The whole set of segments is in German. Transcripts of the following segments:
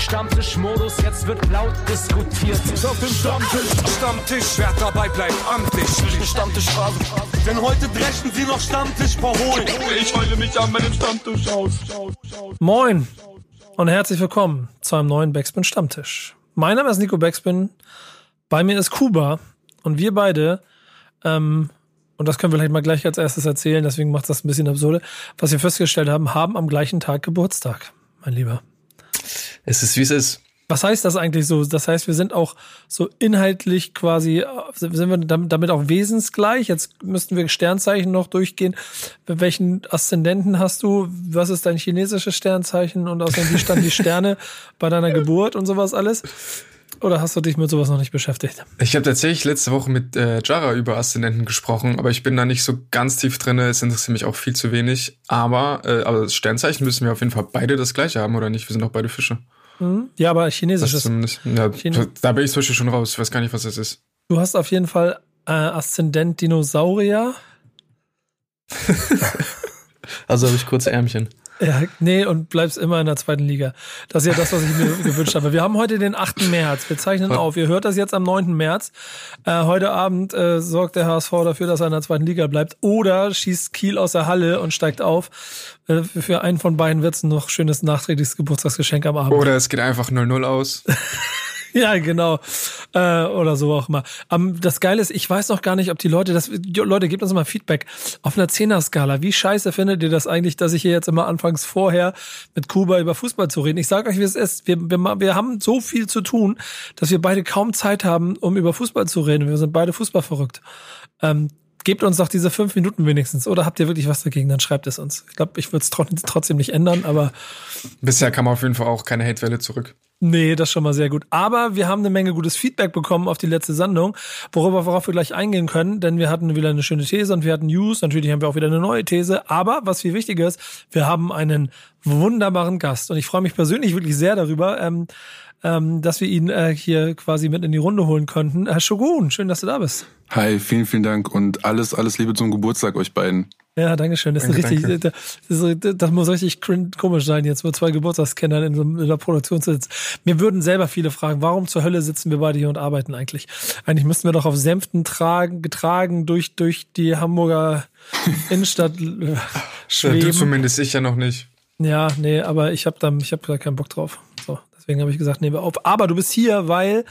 Stammtischmodus, jetzt wird laut diskutiert. Auf dem Stammtisch, Stammtisch, wer dabei bleibt, amtlich. Stammtisch Denn heute dreschen sie noch Stammtisch verholen. Ich heule mich an meinem Stammtisch aus. Moin und herzlich willkommen zu einem neuen Backspin Stammtisch. Mein Name ist Nico Backspin, bei mir ist Kuba und wir beide, ähm, und das können wir vielleicht mal gleich als erstes erzählen, deswegen macht das ein bisschen absurde, was wir festgestellt haben, haben am gleichen Tag Geburtstag, mein Lieber. Es ist, wie es ist. Was heißt das eigentlich so? Das heißt, wir sind auch so inhaltlich quasi, sind wir damit auch wesensgleich? Jetzt müssten wir Sternzeichen noch durchgehen. Welchen Aszendenten hast du? Was ist dein chinesisches Sternzeichen? Und außerdem, wie standen die Sterne bei deiner Geburt und sowas alles? Oder hast du dich mit sowas noch nicht beschäftigt? Ich habe tatsächlich letzte Woche mit äh, Jara über Aszendenten gesprochen, aber ich bin da nicht so ganz tief drin. Es interessiert mich auch viel zu wenig. Aber, äh, aber das Sternzeichen müssen wir auf jeden Fall beide das gleiche haben, oder nicht? Wir sind auch beide Fische. Mhm. Ja, aber chinesisches. Ja, da bin ich zum Beispiel schon raus. Ich weiß gar nicht, was das ist. Du hast auf jeden Fall äh, Aszendent Dinosaurier. also habe ich kurze Ärmchen. Ja, nee, und bleibst immer in der zweiten Liga. Das ist ja das, was ich mir gewünscht habe. Wir haben heute den 8. März. Wir zeichnen auf. Ihr hört das jetzt am 9. März. Äh, heute Abend äh, sorgt der HSV dafür, dass er in der zweiten Liga bleibt. Oder schießt Kiel aus der Halle und steigt auf. Äh, für einen von beiden wird es noch schönes nachträgliches Geburtstagsgeschenk am Abend. Oder es geht einfach 0-0 aus. ja, genau. Äh, oder so auch immer. Um, das Geile ist, ich weiß noch gar nicht, ob die Leute, das, Leute, gebt uns mal Feedback. Auf einer Zehner-Skala, wie scheiße findet ihr das eigentlich, dass ich hier jetzt immer anfangs vorher mit Kuba über Fußball zu reden? Ich sage euch, wie es ist. Wir, wir, wir haben so viel zu tun, dass wir beide kaum Zeit haben, um über Fußball zu reden. Wir sind beide Fußball verrückt. Ähm, gebt uns doch diese fünf Minuten wenigstens. Oder habt ihr wirklich was dagegen? Dann schreibt es uns. Ich glaube, ich würde es trotzdem nicht ändern, aber. Bisher kam auf jeden Fall auch keine Hatewelle zurück. Nee, das ist schon mal sehr gut. Aber wir haben eine Menge gutes Feedback bekommen auf die letzte Sendung, worüber worauf wir gleich eingehen können, denn wir hatten wieder eine schöne These und wir hatten News. Natürlich haben wir auch wieder eine neue These. Aber was viel wichtiger ist, wir haben einen wunderbaren Gast und ich freue mich persönlich wirklich sehr darüber. Ähm, ähm, dass wir ihn äh, hier quasi mit in die Runde holen könnten. Herr Shogun, schön, dass du da bist. Hi, vielen, vielen Dank und alles, alles Liebe zum Geburtstag euch beiden. Ja, danke schön. Das, danke, ist richtig, das, ist, das, muss richtig komisch sein, jetzt mit zwei Geburtstagskennern in, so, in der Produktion zu sitzen. Mir würden selber viele fragen, warum zur Hölle sitzen wir beide hier und arbeiten eigentlich? Eigentlich müssten wir doch auf Sänften tragen, getragen durch, durch die Hamburger Innenstadt äh, schweben. Du zumindest ich ja noch nicht. Ja, nee, aber ich habe da, ich hab da keinen Bock drauf. Deswegen habe ich gesagt, nehmen wir auf. Aber du bist hier, weil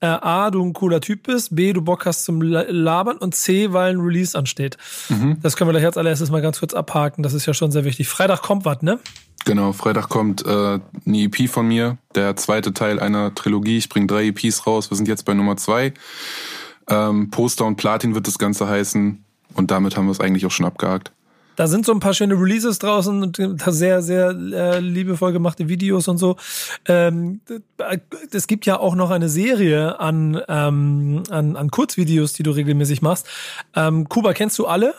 äh, A, du ein cooler Typ bist, B, du Bock hast zum Labern und C, weil ein Release ansteht. Mhm. Das können wir gleich als allererstes mal ganz kurz abhaken. Das ist ja schon sehr wichtig. Freitag kommt was, ne? Genau, Freitag kommt äh, eine EP von mir, der zweite Teil einer Trilogie. Ich bringe drei EPs raus. Wir sind jetzt bei Nummer zwei. Ähm, Poster und Platin wird das Ganze heißen. Und damit haben wir es eigentlich auch schon abgehakt. Da sind so ein paar schöne Releases draußen und sehr, sehr äh, liebevoll gemachte Videos und so. Ähm, es gibt ja auch noch eine Serie an, ähm, an, an Kurzvideos, die du regelmäßig machst. Ähm, Kuba, kennst du alle?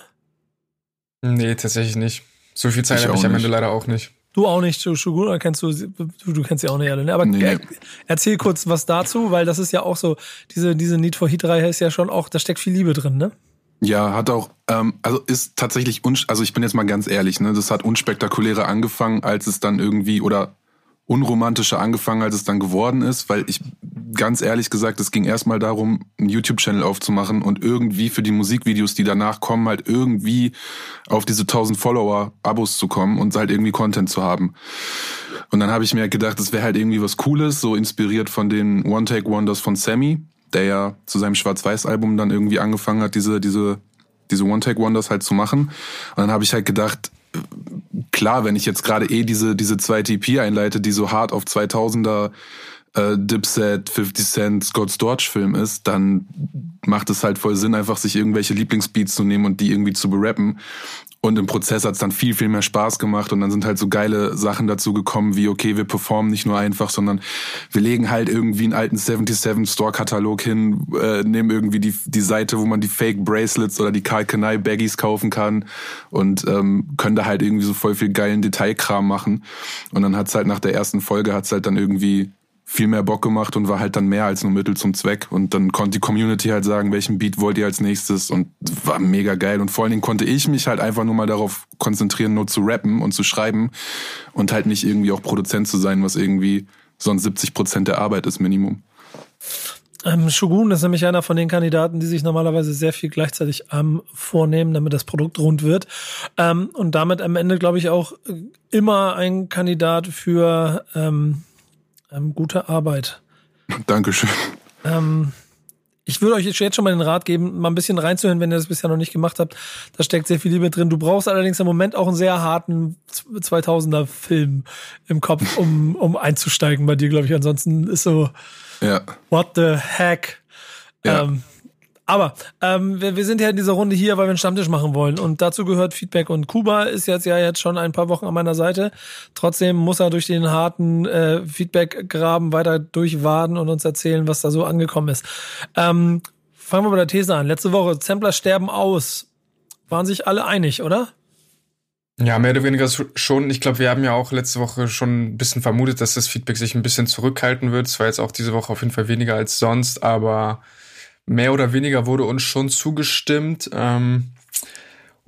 Nee, tatsächlich nicht. So viel Zeit habe ich am Ende leider auch nicht. Du auch nicht, Shugun, oder kennst du, du, du kennst sie auch nicht alle, ne? Aber nee. erzähl kurz was dazu, weil das ist ja auch so, diese, diese Need for Heat-Reihe ist ja schon auch, da steckt viel Liebe drin, ne? Ja, hat auch, ähm, also ist tatsächlich, also ich bin jetzt mal ganz ehrlich, ne, das hat unspektakulärer angefangen, als es dann irgendwie, oder unromantischer angefangen, als es dann geworden ist, weil ich ganz ehrlich gesagt, es ging erstmal darum, einen YouTube-Channel aufzumachen und irgendwie für die Musikvideos, die danach kommen, halt irgendwie auf diese 1000 Follower Abos zu kommen und halt irgendwie Content zu haben. Und dann habe ich mir gedacht, das wäre halt irgendwie was Cooles, so inspiriert von den One-Take-Wonders von Sammy, der ja zu seinem Schwarz-Weiß-Album dann irgendwie angefangen hat, diese, diese, diese One-Take-Wonders halt zu machen. Und dann habe ich halt gedacht, klar, wenn ich jetzt gerade eh diese, diese zweite EP einleite, die so hart auf 2000er äh, Dipset, 50 Cent, Scott Storch Film ist, dann macht es halt voll Sinn, einfach sich irgendwelche Lieblingsbeats zu nehmen und die irgendwie zu berappen. Und im Prozess hat es dann viel, viel mehr Spaß gemacht und dann sind halt so geile Sachen dazu gekommen, wie okay, wir performen nicht nur einfach, sondern wir legen halt irgendwie einen alten 77 Store-Katalog hin, äh, nehmen irgendwie die, die Seite, wo man die Fake Bracelets oder die Karl Kanai Baggies kaufen kann und ähm, können da halt irgendwie so voll viel geilen Detailkram machen. Und dann hat's halt nach der ersten Folge hat's halt dann irgendwie viel mehr Bock gemacht und war halt dann mehr als nur Mittel zum Zweck. Und dann konnte die Community halt sagen, welchen Beat wollt ihr als nächstes und war mega geil. Und vor allen Dingen konnte ich mich halt einfach nur mal darauf konzentrieren, nur zu rappen und zu schreiben und halt nicht irgendwie auch Produzent zu sein, was irgendwie sonst 70 Prozent der Arbeit ist Minimum. Ähm, Shogun ist nämlich einer von den Kandidaten, die sich normalerweise sehr viel gleichzeitig ähm, vornehmen, damit das Produkt rund wird. Ähm, und damit am Ende, glaube ich, auch immer ein Kandidat für ähm, ähm, gute Arbeit. Dankeschön. Ähm, ich würde euch jetzt schon mal den Rat geben, mal ein bisschen reinzuhören, wenn ihr das bisher noch nicht gemacht habt. Da steckt sehr viel Liebe drin. Du brauchst allerdings im Moment auch einen sehr harten 2000er Film im Kopf, um, um einzusteigen bei dir, glaube ich. Ansonsten ist so, Ja. what the heck? Ja. Ähm, aber ähm, wir, wir sind ja in dieser Runde hier, weil wir einen Stammtisch machen wollen. Und dazu gehört Feedback. Und Kuba ist jetzt ja jetzt schon ein paar Wochen an meiner Seite. Trotzdem muss er durch den harten äh, Feedback-Graben weiter durchwaden und uns erzählen, was da so angekommen ist. Ähm, fangen wir bei der These an. Letzte Woche, Sampler sterben aus. Waren sich alle einig, oder? Ja, mehr oder weniger schon. Ich glaube, wir haben ja auch letzte Woche schon ein bisschen vermutet, dass das Feedback sich ein bisschen zurückhalten wird. Es war jetzt auch diese Woche auf jeden Fall weniger als sonst, aber mehr oder weniger wurde uns schon zugestimmt. Ähm,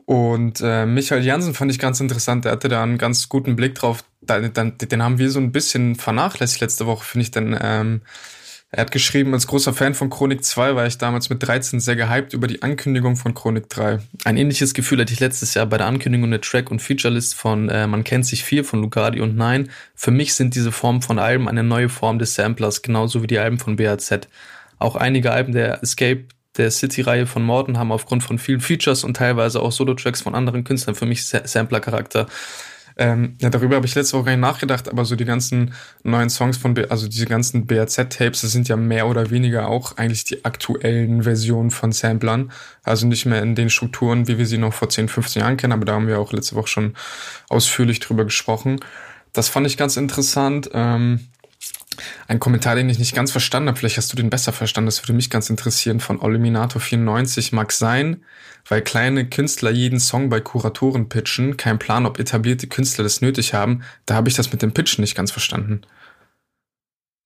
und äh, Michael Jansen fand ich ganz interessant. Der hatte da einen ganz guten Blick drauf. Den haben wir so ein bisschen vernachlässigt letzte Woche, finde ich. Denn ähm, er hat geschrieben, als großer Fan von Chronik 2 war ich damals mit 13 sehr gehypt über die Ankündigung von Chronik 3. Ein ähnliches Gefühl hatte ich letztes Jahr bei der Ankündigung der Track- und Featurelist von äh, Man kennt sich viel von Lucardi und Nein. Für mich sind diese Formen von Alben eine neue Form des Samplers, genauso wie die Alben von BAZ. Auch einige Alben der Escape der City-Reihe von Morton haben aufgrund von vielen Features und teilweise auch Solo-Tracks von anderen Künstlern für mich Sa Sampler-Charakter. Ähm, ja, darüber habe ich letzte Woche gar nicht nachgedacht, aber so die ganzen neuen Songs von, B also diese ganzen BAZ-Tapes, das sind ja mehr oder weniger auch eigentlich die aktuellen Versionen von Samplern. Also nicht mehr in den Strukturen, wie wir sie noch vor 10, 15 Jahren kennen, aber da haben wir auch letzte Woche schon ausführlich drüber gesprochen. Das fand ich ganz interessant. Ähm, ein Kommentar, den ich nicht ganz verstanden habe, vielleicht hast du den besser verstanden, das würde mich ganz interessieren, von Oliminator94 mag sein, weil kleine Künstler jeden Song bei Kuratoren pitchen, kein Plan, ob etablierte Künstler das nötig haben, da habe ich das mit dem Pitchen nicht ganz verstanden.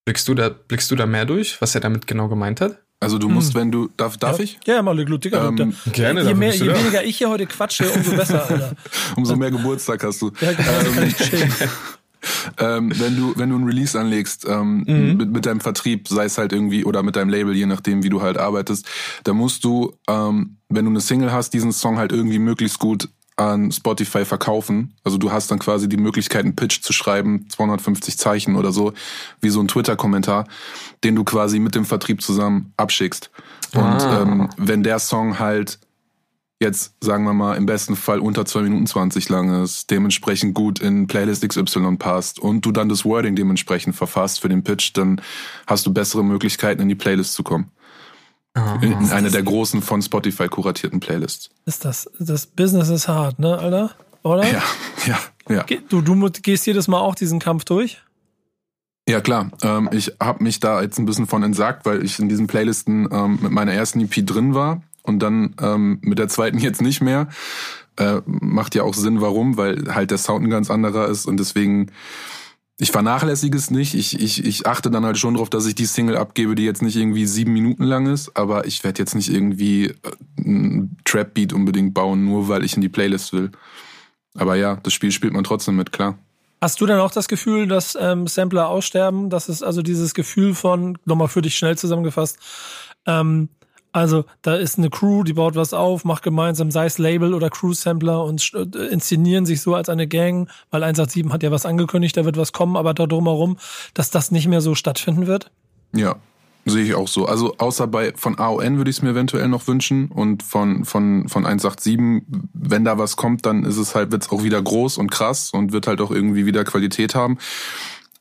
Blickst du da, blickst du da mehr durch, was er damit genau gemeint hat? Also du musst, wenn du, darf, darf ja. ich? Ja, mal Glück, Digga. Ähm, gerne, je mehr, je da. weniger ich hier heute quatsche, umso besser, Alter. Umso mehr Geburtstag hast du. Ja, genau, chillen. ähm, wenn du wenn du ein Release anlegst ähm, Mhm. mit, mit deinem Vertrieb, sei es halt irgendwie oder mit deinem Label, je nachdem wie du halt arbeitest, da musst du, ähm, wenn du eine Single hast, diesen Song halt irgendwie möglichst gut an Spotify verkaufen. Also du hast dann quasi die Möglichkeit, einen Pitch zu schreiben, 250 Zeichen oder so, wie so ein Twitter-Kommentar, den du quasi mit dem Vertrieb zusammen abschickst. Und Ah. ähm, wenn der Song halt jetzt, sagen wir mal, im besten Fall unter 2 Minuten 20 lang ist, dementsprechend gut in Playlist XY passt und du dann das Wording dementsprechend verfasst für den Pitch, dann hast du bessere Möglichkeiten, in die Playlist zu kommen. In, in eine der großen von Spotify kuratierten Playlists. Ist das, das Business ist hart, ne, Alter? Oder? Ja, ja, ja. Du, du gehst jedes Mal auch diesen Kampf durch? Ja, klar. Ähm, ich habe mich da jetzt ein bisschen von entsagt, weil ich in diesen Playlisten ähm, mit meiner ersten EP drin war und dann ähm, mit der zweiten jetzt nicht mehr. Äh, macht ja auch Sinn, warum, weil halt der Sound ein ganz anderer ist und deswegen, ich vernachlässige es nicht. Ich, ich, ich achte dann halt schon darauf, dass ich die Single abgebe, die jetzt nicht irgendwie sieben Minuten lang ist, aber ich werde jetzt nicht irgendwie äh, einen Trap-Beat unbedingt bauen, nur weil ich in die Playlist will. Aber ja, das Spiel spielt man trotzdem mit, klar. Hast du denn auch das Gefühl, dass ähm, Sampler aussterben? Das ist also dieses Gefühl von, nochmal für dich schnell zusammengefasst, ähm, also da ist eine Crew, die baut was auf, macht gemeinsam, sei es Label oder Crew-Sampler und äh, inszenieren sich so als eine Gang, weil 187 hat ja was angekündigt, da wird was kommen, aber da drumherum, dass das nicht mehr so stattfinden wird? Ja, sehe ich auch so. Also außer bei von AON würde ich es mir eventuell noch wünschen und von von von 187, wenn da was kommt, dann ist es halt wird's auch wieder groß und krass und wird halt auch irgendwie wieder Qualität haben.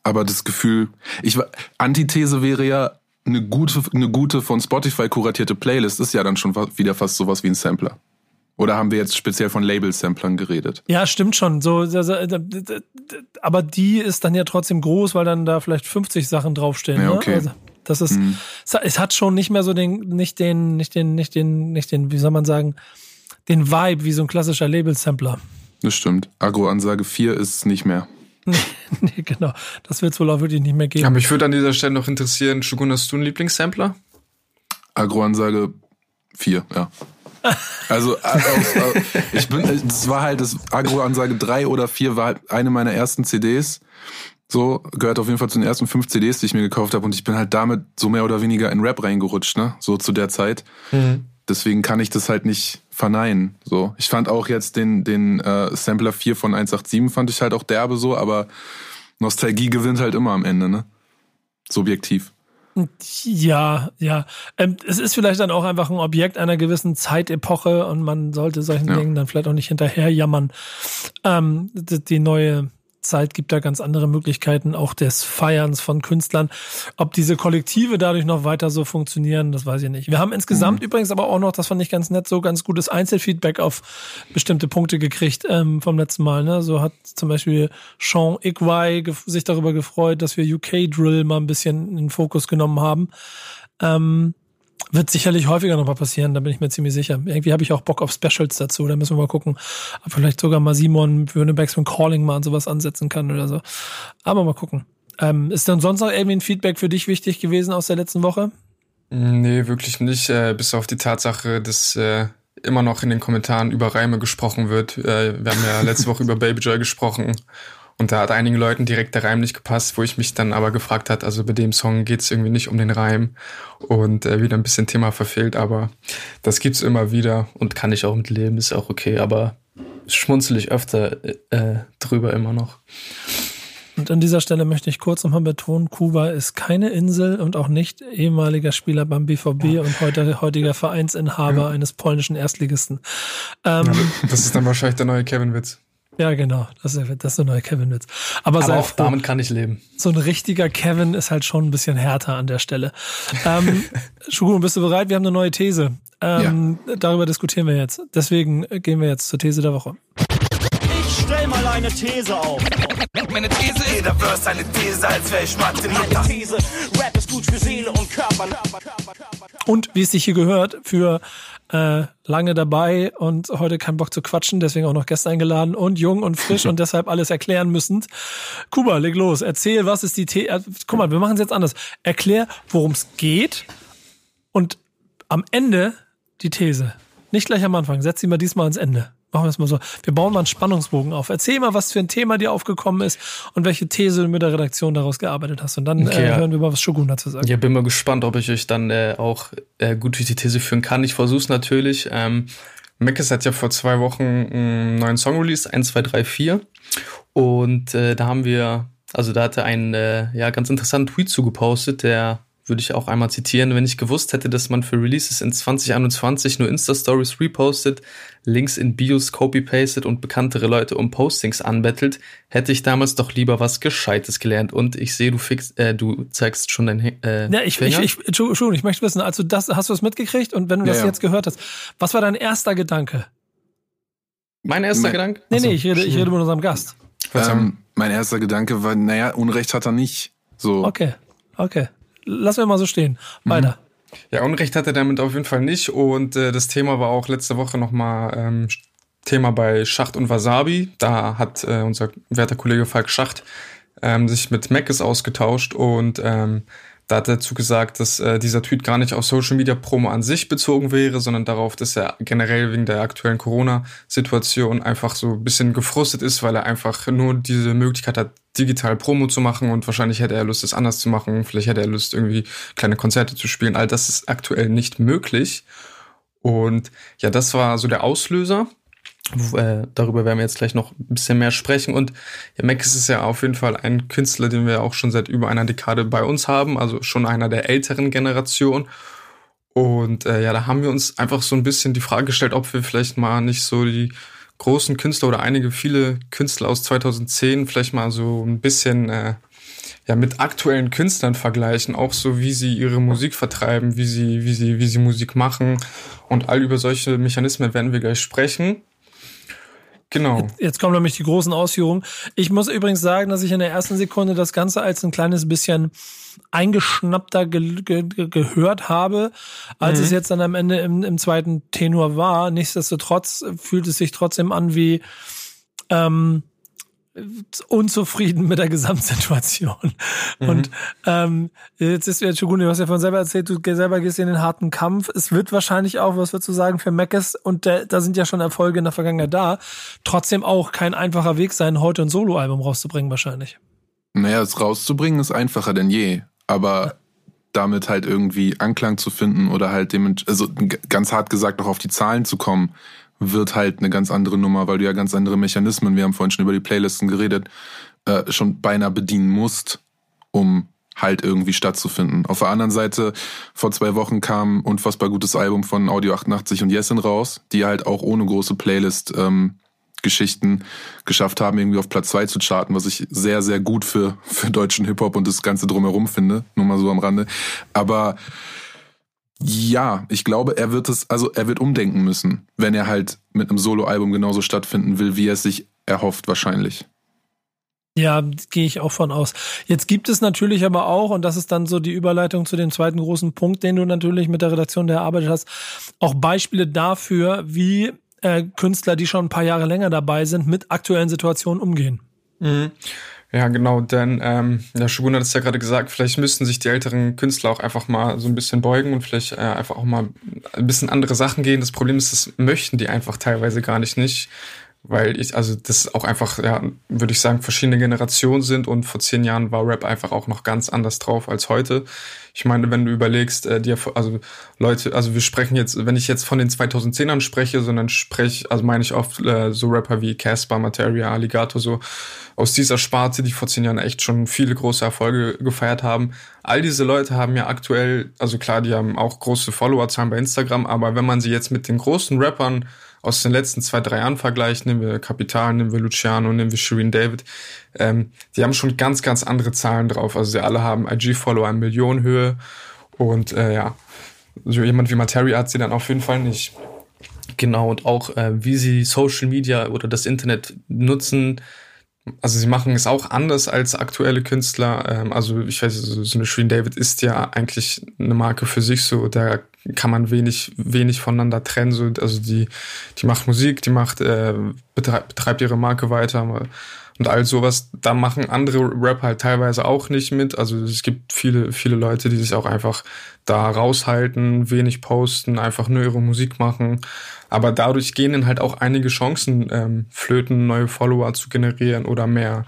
Aber das Gefühl, ich Antithese wäre ja eine gute eine gute von Spotify kuratierte Playlist ist ja dann schon wieder fast sowas wie ein Sampler. Oder haben wir jetzt speziell von Label-Samplern geredet? Ja, stimmt schon. So, äh, aber die ist dann ja trotzdem groß, weil dann da vielleicht 50 Sachen draufstehen. Ja, ne? okay. Also, das ist, es hat- es hat schon nicht mehr so den, nicht den, nicht den, nicht den, nicht den, wie soll man sagen, den Vibe wie so ein klassischer Label-Sampler. Das stimmt. Agro-Ansage 4 ist nicht mehr. nee, genau. Das wird es wohl auch wirklich nicht mehr geben. Aber mich würde an dieser Stelle noch interessieren, Shogun, hast du einen Lieblingssampler? Agro-Ansage 4, ja. Also, äh, aus, äh, ich bin, es war halt, das Agro-Ansage 3 oder 4 war halt eine meiner ersten CDs. So, gehört auf jeden Fall zu den ersten fünf CDs, die ich mir gekauft habe. Und ich bin halt damit so mehr oder weniger in Rap reingerutscht, ne? So zu der Zeit. Mhm. Deswegen kann ich das halt nicht verneinen. So, ich fand auch jetzt den, den äh, Sampler 4 von 187 fand ich halt auch derbe so, aber Nostalgie gewinnt halt immer am Ende, ne? Subjektiv. Ja, ja. Ähm, es ist vielleicht dann auch einfach ein Objekt einer gewissen Zeitepoche und man sollte solchen ja. Dingen dann vielleicht auch nicht hinterher jammern. Ähm, die neue Zeit gibt da ganz andere Möglichkeiten, auch des Feierns von Künstlern. Ob diese Kollektive dadurch noch weiter so funktionieren, das weiß ich nicht. Wir haben insgesamt mhm. übrigens aber auch noch, das fand ich ganz nett, so ganz gutes Einzelfeedback auf bestimmte Punkte gekriegt ähm, vom letzten Mal. Ne? So hat zum Beispiel Sean Igwai sich darüber gefreut, dass wir UK Drill mal ein bisschen in den Fokus genommen haben. Ähm, wird sicherlich häufiger nochmal passieren, da bin ich mir ziemlich sicher. Irgendwie habe ich auch Bock auf Specials dazu. Da müssen wir mal gucken, ob vielleicht sogar mal Simon für eine Backspin Calling mal an sowas ansetzen kann oder so. Aber mal gucken. Ähm, ist dann sonst noch irgendwie ein Feedback für dich wichtig gewesen aus der letzten Woche? Nee, wirklich nicht. Äh, bis auf die Tatsache, dass äh, immer noch in den Kommentaren über Reime gesprochen wird. Äh, wir haben ja letzte Woche über Baby Joy gesprochen und da hat einigen Leuten direkt der Reim nicht gepasst, wo ich mich dann aber gefragt hat, also bei dem Song geht's irgendwie nicht um den Reim und äh, wieder ein bisschen Thema verfehlt, aber das gibt's immer wieder und kann ich auch mit leben, ist auch okay, aber schmunzel ich öfter äh, drüber immer noch. Und an dieser Stelle möchte ich kurz nochmal betonen, Kuba ist keine Insel und auch nicht ehemaliger Spieler beim BVB ja. und heute, heutiger Vereinsinhaber ja. eines polnischen Erstligisten. Ähm, ja, das ist dann wahrscheinlich der neue Kevin-Witz. Ja, genau. Das ist, das ist so ein neuer Kevin-Witz. Aber, Aber auch froh, damit kann ich leben. So ein richtiger Kevin ist halt schon ein bisschen härter an der Stelle. ähm, Schugun, bist du bereit? Wir haben eine neue These. Ähm, ja. Darüber diskutieren wir jetzt. Deswegen gehen wir jetzt zur These der Woche. Stell mal eine These auf. Meine These ist, jeder Verse eine These, als wäre ich Mathe. Meine These, Rap ist gut für Seele und Körper. Und wie es sich hier gehört, für äh, lange dabei und heute keinen Bock zu quatschen, deswegen auch noch Gäste eingeladen und jung und frisch und deshalb alles erklären müssen. Kuba, leg los, erzähl, was ist die The äh, Guck mal, wir machen es jetzt anders. Erklär, worum es geht und am Ende die These. Nicht gleich am Anfang, setz sie mal diesmal ans Ende machen wir es mal so. Wir bauen mal einen Spannungsbogen auf. Erzähl mal, was für ein Thema dir aufgekommen ist und welche These du mit der Redaktion daraus gearbeitet hast. Und dann okay, äh, hören wir mal, was Shogun dazu sagt. Ja, bin mal gespannt, ob ich euch dann äh, auch äh, gut durch die These führen kann. Ich versuche es natürlich. Ähm, Meckes hat ja vor zwei Wochen einen neuen Song released, 1, 2, 3, 4. Und äh, da haben wir, also da hat er einen äh, ja, ganz interessanten Tweet zugepostet, der würde ich auch einmal zitieren, wenn ich gewusst hätte, dass man für Releases in 2021 nur Insta-Stories repostet, Links in Bios copy-pastet und bekanntere Leute um Postings anbettelt, hätte ich damals doch lieber was Gescheites gelernt. Und ich sehe, du fix, äh, du zeigst schon dein äh, Ja, ich, Finger. ich, ich, Entschuldigung, ich möchte wissen, also das, hast du es mitgekriegt? Und wenn du ja, das ja. jetzt gehört hast, was war dein erster Gedanke? Mein erster mein, Gedanke? Nee, nee, ich rede, ich rede mit unserem Gast. Ähm, mein erster Gedanke war, naja, Unrecht hat er nicht. So. Okay, okay lassen wir mal so stehen. Weiter. Mhm. Ja, Unrecht hat er damit auf jeden Fall nicht. Und äh, das Thema war auch letzte Woche nochmal ähm, Thema bei Schacht und Wasabi. Da hat äh, unser werter Kollege Falk Schacht ähm, sich mit Meckes ausgetauscht und ähm, da hat er dazu gesagt, dass äh, dieser Tweet gar nicht auf Social Media Promo an sich bezogen wäre, sondern darauf, dass er generell wegen der aktuellen Corona-Situation einfach so ein bisschen gefrustet ist, weil er einfach nur diese Möglichkeit hat, digital Promo zu machen und wahrscheinlich hätte er Lust, es anders zu machen. Vielleicht hätte er Lust, irgendwie kleine Konzerte zu spielen. All das ist aktuell nicht möglich. Und ja, das war so der Auslöser. Äh, darüber werden wir jetzt gleich noch ein bisschen mehr sprechen. Und ja, Max ist ja auf jeden Fall ein Künstler, den wir auch schon seit über einer Dekade bei uns haben, also schon einer der älteren Generation. Und äh, ja, da haben wir uns einfach so ein bisschen die Frage gestellt, ob wir vielleicht mal nicht so die großen Künstler oder einige viele Künstler aus 2010 vielleicht mal so ein bisschen äh, ja mit aktuellen Künstlern vergleichen, auch so wie sie ihre Musik vertreiben, wie sie wie sie wie sie Musik machen und all über solche Mechanismen werden wir gleich sprechen. Genau. Jetzt kommen nämlich die großen Ausführungen. Ich muss übrigens sagen, dass ich in der ersten Sekunde das Ganze als ein kleines bisschen eingeschnappter ge ge gehört habe, als mhm. es jetzt dann am Ende im, im zweiten Tenor war. Nichtsdestotrotz fühlt es sich trotzdem an wie ähm, unzufrieden mit der Gesamtsituation. Mhm. Und ähm, jetzt ist schon gut, du hast ja von selber erzählt, du selber gehst in den harten Kampf. Es wird wahrscheinlich auch, was würdest du sagen, für Meckes, und der, da sind ja schon Erfolge in der Vergangenheit da, trotzdem auch kein einfacher Weg sein, heute ein Soloalbum rauszubringen wahrscheinlich. Naja, es rauszubringen ist einfacher denn je. Aber damit halt irgendwie Anklang zu finden oder halt dem, also ganz hart gesagt auch auf die Zahlen zu kommen, wird halt eine ganz andere Nummer, weil du ja ganz andere Mechanismen, wir haben vorhin schon über die Playlisten geredet, äh, schon beinahe bedienen musst, um halt irgendwie stattzufinden. Auf der anderen Seite, vor zwei Wochen kam ein unfassbar gutes Album von Audio 88 und Jessin raus, die halt auch ohne große Playlist ähm, Geschichten geschafft haben, irgendwie auf Platz zwei zu charten, was ich sehr, sehr gut für, für deutschen Hip-Hop und das Ganze drumherum finde. Nur mal so am Rande. Aber ja, ich glaube, er wird es, also er wird umdenken müssen, wenn er halt mit einem Soloalbum genauso stattfinden will, wie er es sich erhofft, wahrscheinlich. Ja, gehe ich auch von aus. Jetzt gibt es natürlich aber auch, und das ist dann so die Überleitung zu dem zweiten großen Punkt, den du natürlich mit der Redaktion der erarbeitet hast, auch Beispiele dafür, wie äh, Künstler, die schon ein paar Jahre länger dabei sind, mit aktuellen Situationen umgehen. Mhm. Ja, genau, denn ähm, ja, Shogun hat es ja gerade gesagt, vielleicht müssten sich die älteren Künstler auch einfach mal so ein bisschen beugen und vielleicht äh, einfach auch mal ein bisschen andere Sachen gehen. Das Problem ist, das möchten die einfach teilweise gar nicht nicht weil ich, also das auch einfach, ja, würde ich sagen, verschiedene Generationen sind und vor zehn Jahren war Rap einfach auch noch ganz anders drauf als heute. Ich meine, wenn du überlegst, äh, die, also Leute, also wir sprechen jetzt, wenn ich jetzt von den 2010ern spreche, sondern spreche, also meine ich oft äh, so Rapper wie Casper, Materia, Alligator, so aus dieser Sparte, die vor zehn Jahren echt schon viele große Erfolge gefeiert haben. All diese Leute haben ja aktuell, also klar, die haben auch große Followerzahlen bei Instagram, aber wenn man sie jetzt mit den großen Rappern aus den letzten zwei, drei Jahren vergleichen, nehmen wir Kapital, nehmen wir Luciano, nehmen wir Shireen David, ähm, die haben schon ganz, ganz andere Zahlen drauf. Also sie alle haben IG-Follower in Millionenhöhe und äh, ja, so jemand wie Materia hat sie dann auf jeden Fall nicht. Genau, und auch äh, wie sie Social Media oder das Internet nutzen, also sie machen es auch anders als aktuelle Künstler. Ähm, also ich weiß, so eine Shreen David ist ja eigentlich eine Marke für sich so. Da kann man wenig, wenig voneinander trennen. So, also die, die macht Musik, die macht, äh, betreibt, betreibt ihre Marke weiter und all sowas. Da machen andere Rapper halt teilweise auch nicht mit. Also es gibt viele, viele Leute, die sich auch einfach da raushalten, wenig posten, einfach nur ihre Musik machen. Aber dadurch gehen dann halt auch einige Chancen ähm, flöten, neue Follower zu generieren oder mehr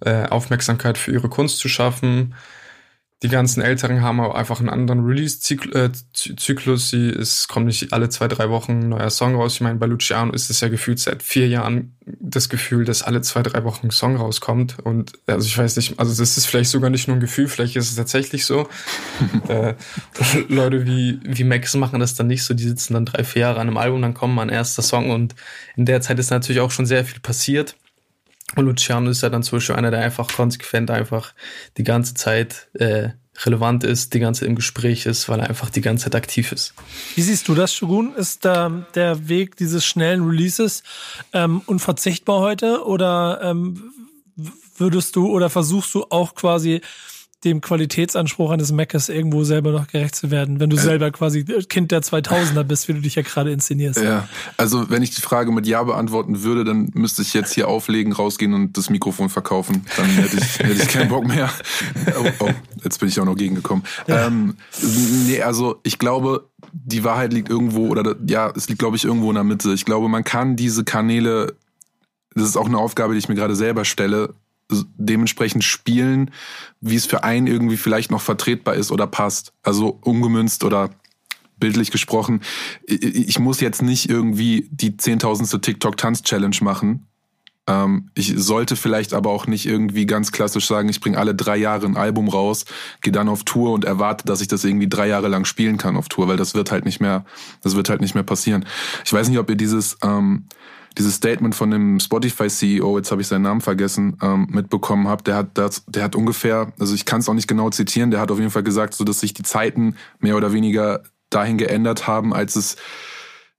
äh, Aufmerksamkeit für ihre Kunst zu schaffen. Die ganzen Älteren haben auch einfach einen anderen Release-Zyklus. Sie, es kommt nicht alle zwei, drei Wochen ein neuer Song raus. Ich meine, bei Luciano ist es ja gefühlt seit vier Jahren das Gefühl, dass alle zwei, drei Wochen ein Song rauskommt. Und also ich weiß nicht, also das ist vielleicht sogar nicht nur ein Gefühl, vielleicht ist es tatsächlich so. äh, Leute wie, wie Max machen das dann nicht so, die sitzen dann drei, vier Jahre an einem Album, dann kommt mal ein erster Song und in der Zeit ist natürlich auch schon sehr viel passiert. Und Luciano ist ja dann zum Beispiel einer, der einfach konsequent einfach die ganze Zeit äh, relevant ist, die ganze im Gespräch ist, weil er einfach die ganze Zeit aktiv ist. Wie siehst du das, Shogun? Ist ähm, der Weg dieses schnellen Releases ähm, unverzichtbar heute oder ähm, würdest du oder versuchst du auch quasi dem Qualitätsanspruch eines Macs irgendwo selber noch gerecht zu werden, wenn du äh, selber quasi Kind der 2000er bist, wie du dich ja gerade inszenierst. Ja, also wenn ich die Frage mit Ja beantworten würde, dann müsste ich jetzt hier auflegen, rausgehen und das Mikrofon verkaufen. Dann hätte ich, hätte ich keinen Bock mehr. Oh, oh, jetzt bin ich auch noch gegengekommen. Ja. Ähm, nee, also ich glaube, die Wahrheit liegt irgendwo, oder ja, es liegt, glaube ich, irgendwo in der Mitte. Ich glaube, man kann diese Kanäle, das ist auch eine Aufgabe, die ich mir gerade selber stelle, dementsprechend spielen, wie es für einen irgendwie vielleicht noch vertretbar ist oder passt. Also ungemünzt oder bildlich gesprochen. Ich muss jetzt nicht irgendwie die zehntausendste TikTok-Tanz-Challenge machen. Ähm, ich sollte vielleicht aber auch nicht irgendwie ganz klassisch sagen, ich bringe alle drei Jahre ein Album raus, gehe dann auf Tour und erwarte, dass ich das irgendwie drei Jahre lang spielen kann auf Tour, weil das wird halt nicht mehr, das wird halt nicht mehr passieren. Ich weiß nicht, ob ihr dieses ähm, dieses Statement von dem Spotify-CEO, jetzt habe ich seinen Namen vergessen, ähm, mitbekommen habt, der hat das, der hat ungefähr, also ich kann es auch nicht genau zitieren, der hat auf jeden Fall gesagt, so dass sich die Zeiten mehr oder weniger dahin geändert haben, als es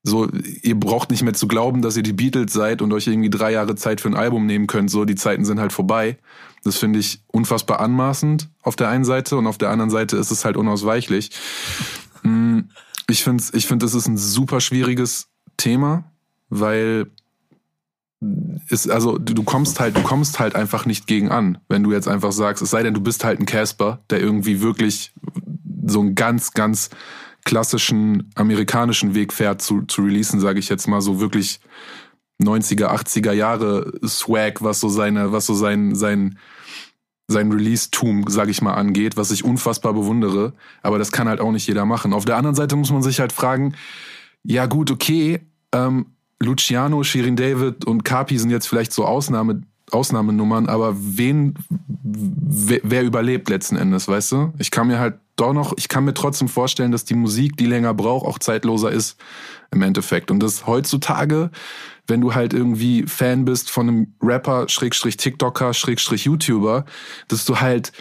so, ihr braucht nicht mehr zu glauben, dass ihr die Beatles seid und euch irgendwie drei Jahre Zeit für ein Album nehmen könnt. So, die Zeiten sind halt vorbei. Das finde ich unfassbar anmaßend auf der einen Seite und auf der anderen Seite ist es halt unausweichlich. Mm, ich finde, ich finde, das ist ein super schwieriges Thema, weil ist, also du kommst halt, du kommst halt einfach nicht gegen an, wenn du jetzt einfach sagst, es sei denn, du bist halt ein Casper, der irgendwie wirklich so einen ganz, ganz klassischen amerikanischen Weg fährt zu, zu releasen, sage ich jetzt mal, so wirklich 90er, 80er Jahre Swag, was so seine, was so sein, sein, sein Release-Tum, sag ich mal, angeht, was ich unfassbar bewundere. Aber das kann halt auch nicht jeder machen. Auf der anderen Seite muss man sich halt fragen, ja gut, okay, ähm, Luciano, Shirin David und Kapi sind jetzt vielleicht so Ausnahme, Ausnahmenummern, aber wen, wer, wer überlebt letzten Endes, weißt du? Ich kann mir halt doch noch, ich kann mir trotzdem vorstellen, dass die Musik, die länger braucht, auch zeitloser ist im Endeffekt. Und das heutzutage, wenn du halt irgendwie Fan bist von einem Rapper, Schrägstrich TikToker, Schrägstrich YouTuber, dass du halt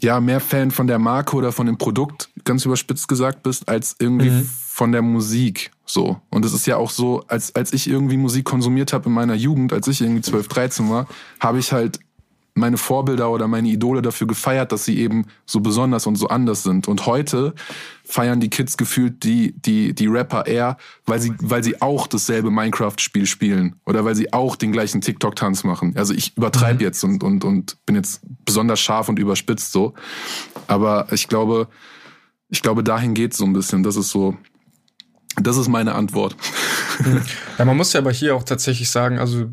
ja mehr Fan von der Marke oder von dem Produkt, ganz überspitzt gesagt bist, als irgendwie mhm. von der Musik. So. Und es ist ja auch so, als, als ich irgendwie Musik konsumiert habe in meiner Jugend, als ich irgendwie 12, 13 war, habe ich halt meine Vorbilder oder meine Idole dafür gefeiert, dass sie eben so besonders und so anders sind. Und heute feiern die Kids gefühlt die, die, die Rapper eher, weil sie, weil sie auch dasselbe Minecraft-Spiel spielen oder weil sie auch den gleichen TikTok-Tanz machen. Also ich übertreibe mhm. jetzt und, und, und bin jetzt besonders scharf und überspitzt so. Aber ich glaube, ich glaube, dahin geht's so ein bisschen. Das ist so, das ist meine Antwort. Ja, man muss ja aber hier auch tatsächlich sagen, also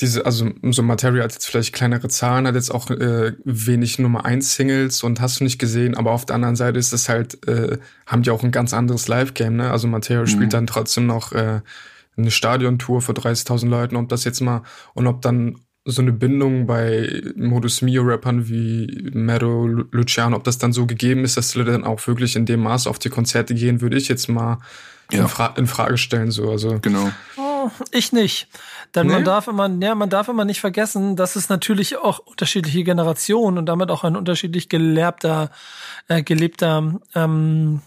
diese, also so Material hat jetzt vielleicht kleinere Zahlen, hat jetzt auch äh, wenig Nummer 1 Singles und hast du nicht gesehen, aber auf der anderen Seite ist es halt, äh, haben die auch ein ganz anderes Live-Game, ne? Also Material mhm. spielt dann trotzdem noch äh, eine Stadiontour für 30.000 Leuten, ob das jetzt mal, und ob dann so eine Bindung bei Modus Mio-Rappern wie Mero, Luciano, ob das dann so gegeben ist, dass die Leute dann auch wirklich in dem Maß auf die Konzerte gehen, würde ich jetzt mal ja. in, Fra in, Frage stellen, so, also. Genau. Oh, ich nicht. Denn nee? man darf immer, ja, man darf immer nicht vergessen, dass es natürlich auch unterschiedliche Generationen und damit auch ein unterschiedlich gelerbter, äh, gelebter ähm,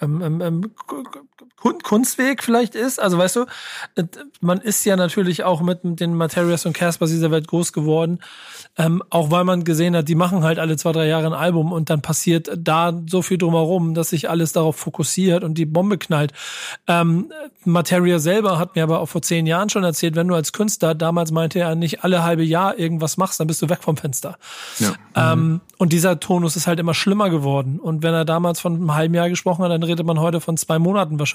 ähm, ähm, ähm Kunstweg vielleicht ist. Also weißt du, äh, man ist ja natürlich auch mit den Materials und Caspers dieser Welt groß geworden. Ähm, auch weil man gesehen hat, die machen halt alle zwei, drei Jahre ein Album und dann passiert da so viel drumherum, dass sich alles darauf fokussiert und die Bombe knallt. Ähm, Materia selber hat mir aber auch vor zehn Jahren schon erzählt, wenn du als Künstler, damals meinte er, nicht alle halbe Jahr irgendwas machst, dann bist du weg vom Fenster. Ja. Ähm, mhm. Und dieser Tonus ist halt immer schlimmer geworden. Und wenn er damals von einem halben Jahr gesprochen hat, dann redet man heute von zwei Monaten wahrscheinlich.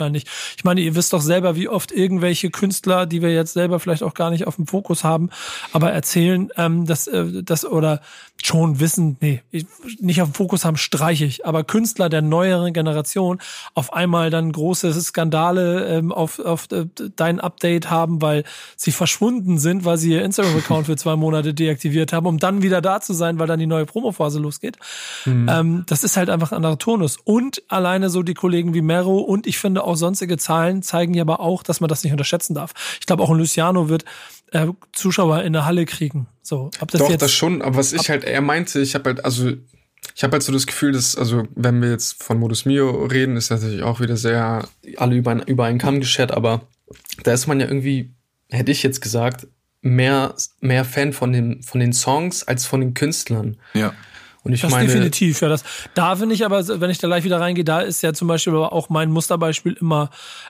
Ich meine, ihr wisst doch selber, wie oft irgendwelche Künstler, die wir jetzt selber vielleicht auch gar nicht auf dem Fokus haben, aber erzählen, ähm, dass äh, das oder schon wissen, nee, nicht auf dem Fokus haben, streiche ich. Aber Künstler der neueren Generation auf einmal dann große Skandale ähm, auf, auf äh, dein Update haben, weil sie verschwunden sind, weil sie ihr Instagram-Account für zwei Monate deaktiviert haben, um dann wieder da zu sein, weil dann die neue Promophase losgeht. Mhm. Ähm, das ist halt einfach ein anderer Turnus. Und alleine so die Kollegen wie Mero und ich finde auch sonstige Zahlen zeigen ja aber auch, dass man das nicht unterschätzen darf. Ich glaube, auch ein Luciano wird äh, Zuschauer in der Halle kriegen. So, ob das Doch, jetzt, das schon, aber was ich halt eher meinte, ich habe halt, also ich habe halt so das Gefühl, dass, also wenn wir jetzt von Modus Mio reden, ist natürlich auch wieder sehr alle über, ein, über einen Kamm geschert, aber da ist man ja irgendwie, hätte ich jetzt gesagt, mehr, mehr Fan von den, von den Songs als von den Künstlern. Ja. Und ich das meine, definitiv, ja. Das, da finde ich aber, wenn ich da gleich wieder reingehe, da ist ja zum Beispiel auch mein Musterbeispiel immer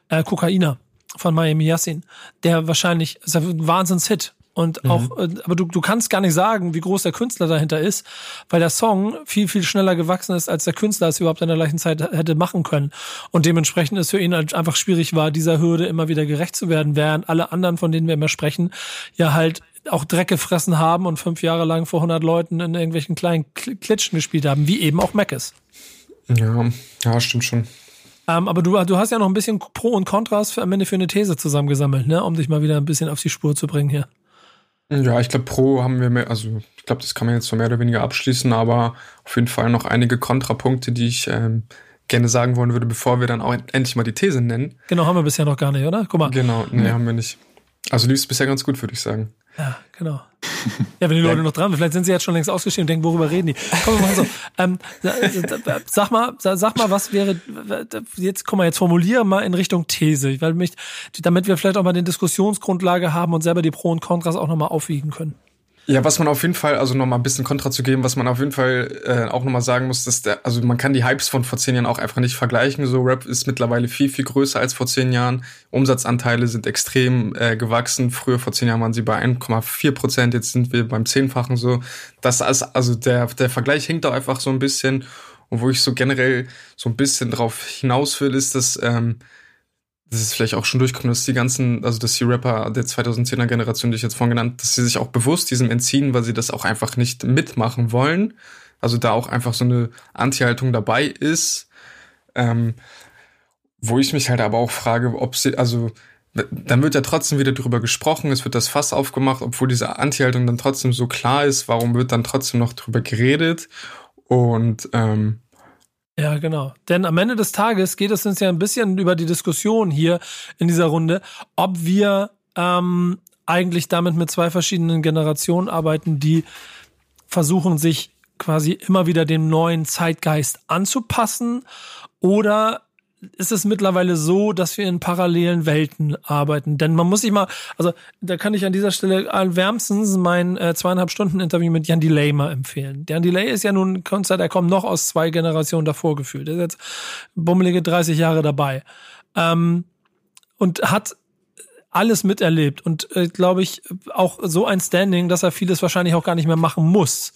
äh, Kokainer von Miami Yassin, der wahrscheinlich, ist ein Wahnsinns-Hit. Und mhm. auch, äh, aber du, du kannst gar nicht sagen, wie groß der Künstler dahinter ist, weil der Song viel, viel schneller gewachsen ist, als der Künstler es überhaupt in der gleichen Zeit hätte machen können. Und dementsprechend ist für ihn halt einfach schwierig war, dieser Hürde immer wieder gerecht zu werden, während alle anderen, von denen wir immer sprechen, ja halt auch Dreck gefressen haben und fünf Jahre lang vor 100 Leuten in irgendwelchen kleinen Klitschen gespielt haben, wie eben auch Mackes. Ja, ja, stimmt schon. Ähm, aber du, du hast ja noch ein bisschen Pro und Kontras für, am Ende für eine These zusammengesammelt, ne? um dich mal wieder ein bisschen auf die Spur zu bringen hier. Ja, ich glaube, Pro haben wir mehr, also ich glaube, das kann man jetzt so mehr oder weniger abschließen, aber auf jeden Fall noch einige Kontrapunkte, die ich ähm, gerne sagen wollen würde, bevor wir dann auch endlich mal die These nennen. Genau, haben wir bisher noch gar nicht, oder? Guck mal. Genau, nee, haben wir nicht. Also lief es bisher ganz gut, würde ich sagen. Ja, genau. Ja, wenn die Leute noch dran sind, vielleicht sind sie jetzt schon längst ausgeschrieben und denken, worüber reden die? Komm mal so. Ähm, sag mal, sag mal, was wäre jetzt, komm mal, jetzt formuliere mal in Richtung These, weil mich, damit wir vielleicht auch mal eine Diskussionsgrundlage haben und selber die Pro und Kontras auch nochmal aufwiegen können. Ja, was man auf jeden Fall, also nochmal ein bisschen Kontra zu geben, was man auf jeden Fall äh, auch nochmal sagen muss, dass der, also man kann die Hypes von vor zehn Jahren auch einfach nicht vergleichen. So Rap ist mittlerweile viel, viel größer als vor zehn Jahren. Umsatzanteile sind extrem äh, gewachsen. Früher vor zehn Jahren waren sie bei 1,4 Prozent, jetzt sind wir beim Zehnfachen so. Das ist, also der, der Vergleich hinkt da einfach so ein bisschen. Und wo ich so generell so ein bisschen drauf hinaus will, ist, dass ähm, das ist vielleicht auch schon durchgekommen, dass die ganzen, also dass die Rapper der 2010er Generation, die ich jetzt vorhin genannt, dass sie sich auch bewusst diesem entziehen, weil sie das auch einfach nicht mitmachen wollen. Also da auch einfach so eine Anti-Haltung dabei ist. Ähm, wo ich mich halt aber auch frage, ob sie, also dann wird ja trotzdem wieder darüber gesprochen, es wird das Fass aufgemacht, obwohl diese Anti-Haltung dann trotzdem so klar ist, warum wird dann trotzdem noch drüber geredet? Und ähm, ja, genau. Denn am Ende des Tages geht es uns ja ein bisschen über die Diskussion hier in dieser Runde, ob wir ähm, eigentlich damit mit zwei verschiedenen Generationen arbeiten, die versuchen, sich quasi immer wieder dem neuen Zeitgeist anzupassen oder ist es mittlerweile so, dass wir in parallelen Welten arbeiten. Denn man muss sich mal, also da kann ich an dieser Stelle wärmstens mein äh, zweieinhalb Stunden Interview mit Jan Delay mal empfehlen. Jan Delay ist ja nun ein Künstler, der kommt noch aus zwei Generationen davor gefühlt. Der ist jetzt bummelige 30 Jahre dabei. Ähm, und hat alles miterlebt und äh, glaube ich auch so ein Standing, dass er vieles wahrscheinlich auch gar nicht mehr machen muss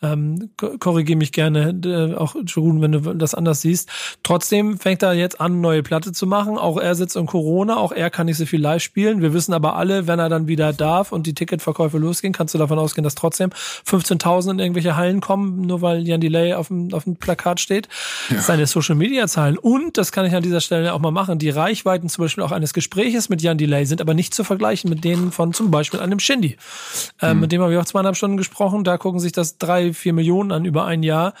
ähm, korrigiere mich gerne, äh, auch Jerun, wenn du das anders siehst. Trotzdem fängt er jetzt an, neue Platte zu machen. Auch er sitzt in Corona, auch er kann nicht so viel live spielen. Wir wissen aber alle, wenn er dann wieder darf und die Ticketverkäufe losgehen, kannst du davon ausgehen, dass trotzdem 15.000 in irgendwelche Hallen kommen, nur weil Jan Delay auf dem, auf dem Plakat steht. Ja. Seine Social-Media-Zahlen und, das kann ich an dieser Stelle auch mal machen, die Reichweiten zum Beispiel auch eines Gespräches mit Jan Delay sind aber nicht zu vergleichen mit denen von zum Beispiel einem Shindy. Äh, hm. Mit dem habe ich auch zweieinhalb Stunden gesprochen. Da gucken sich das drei vier Millionen an über ein Jahr.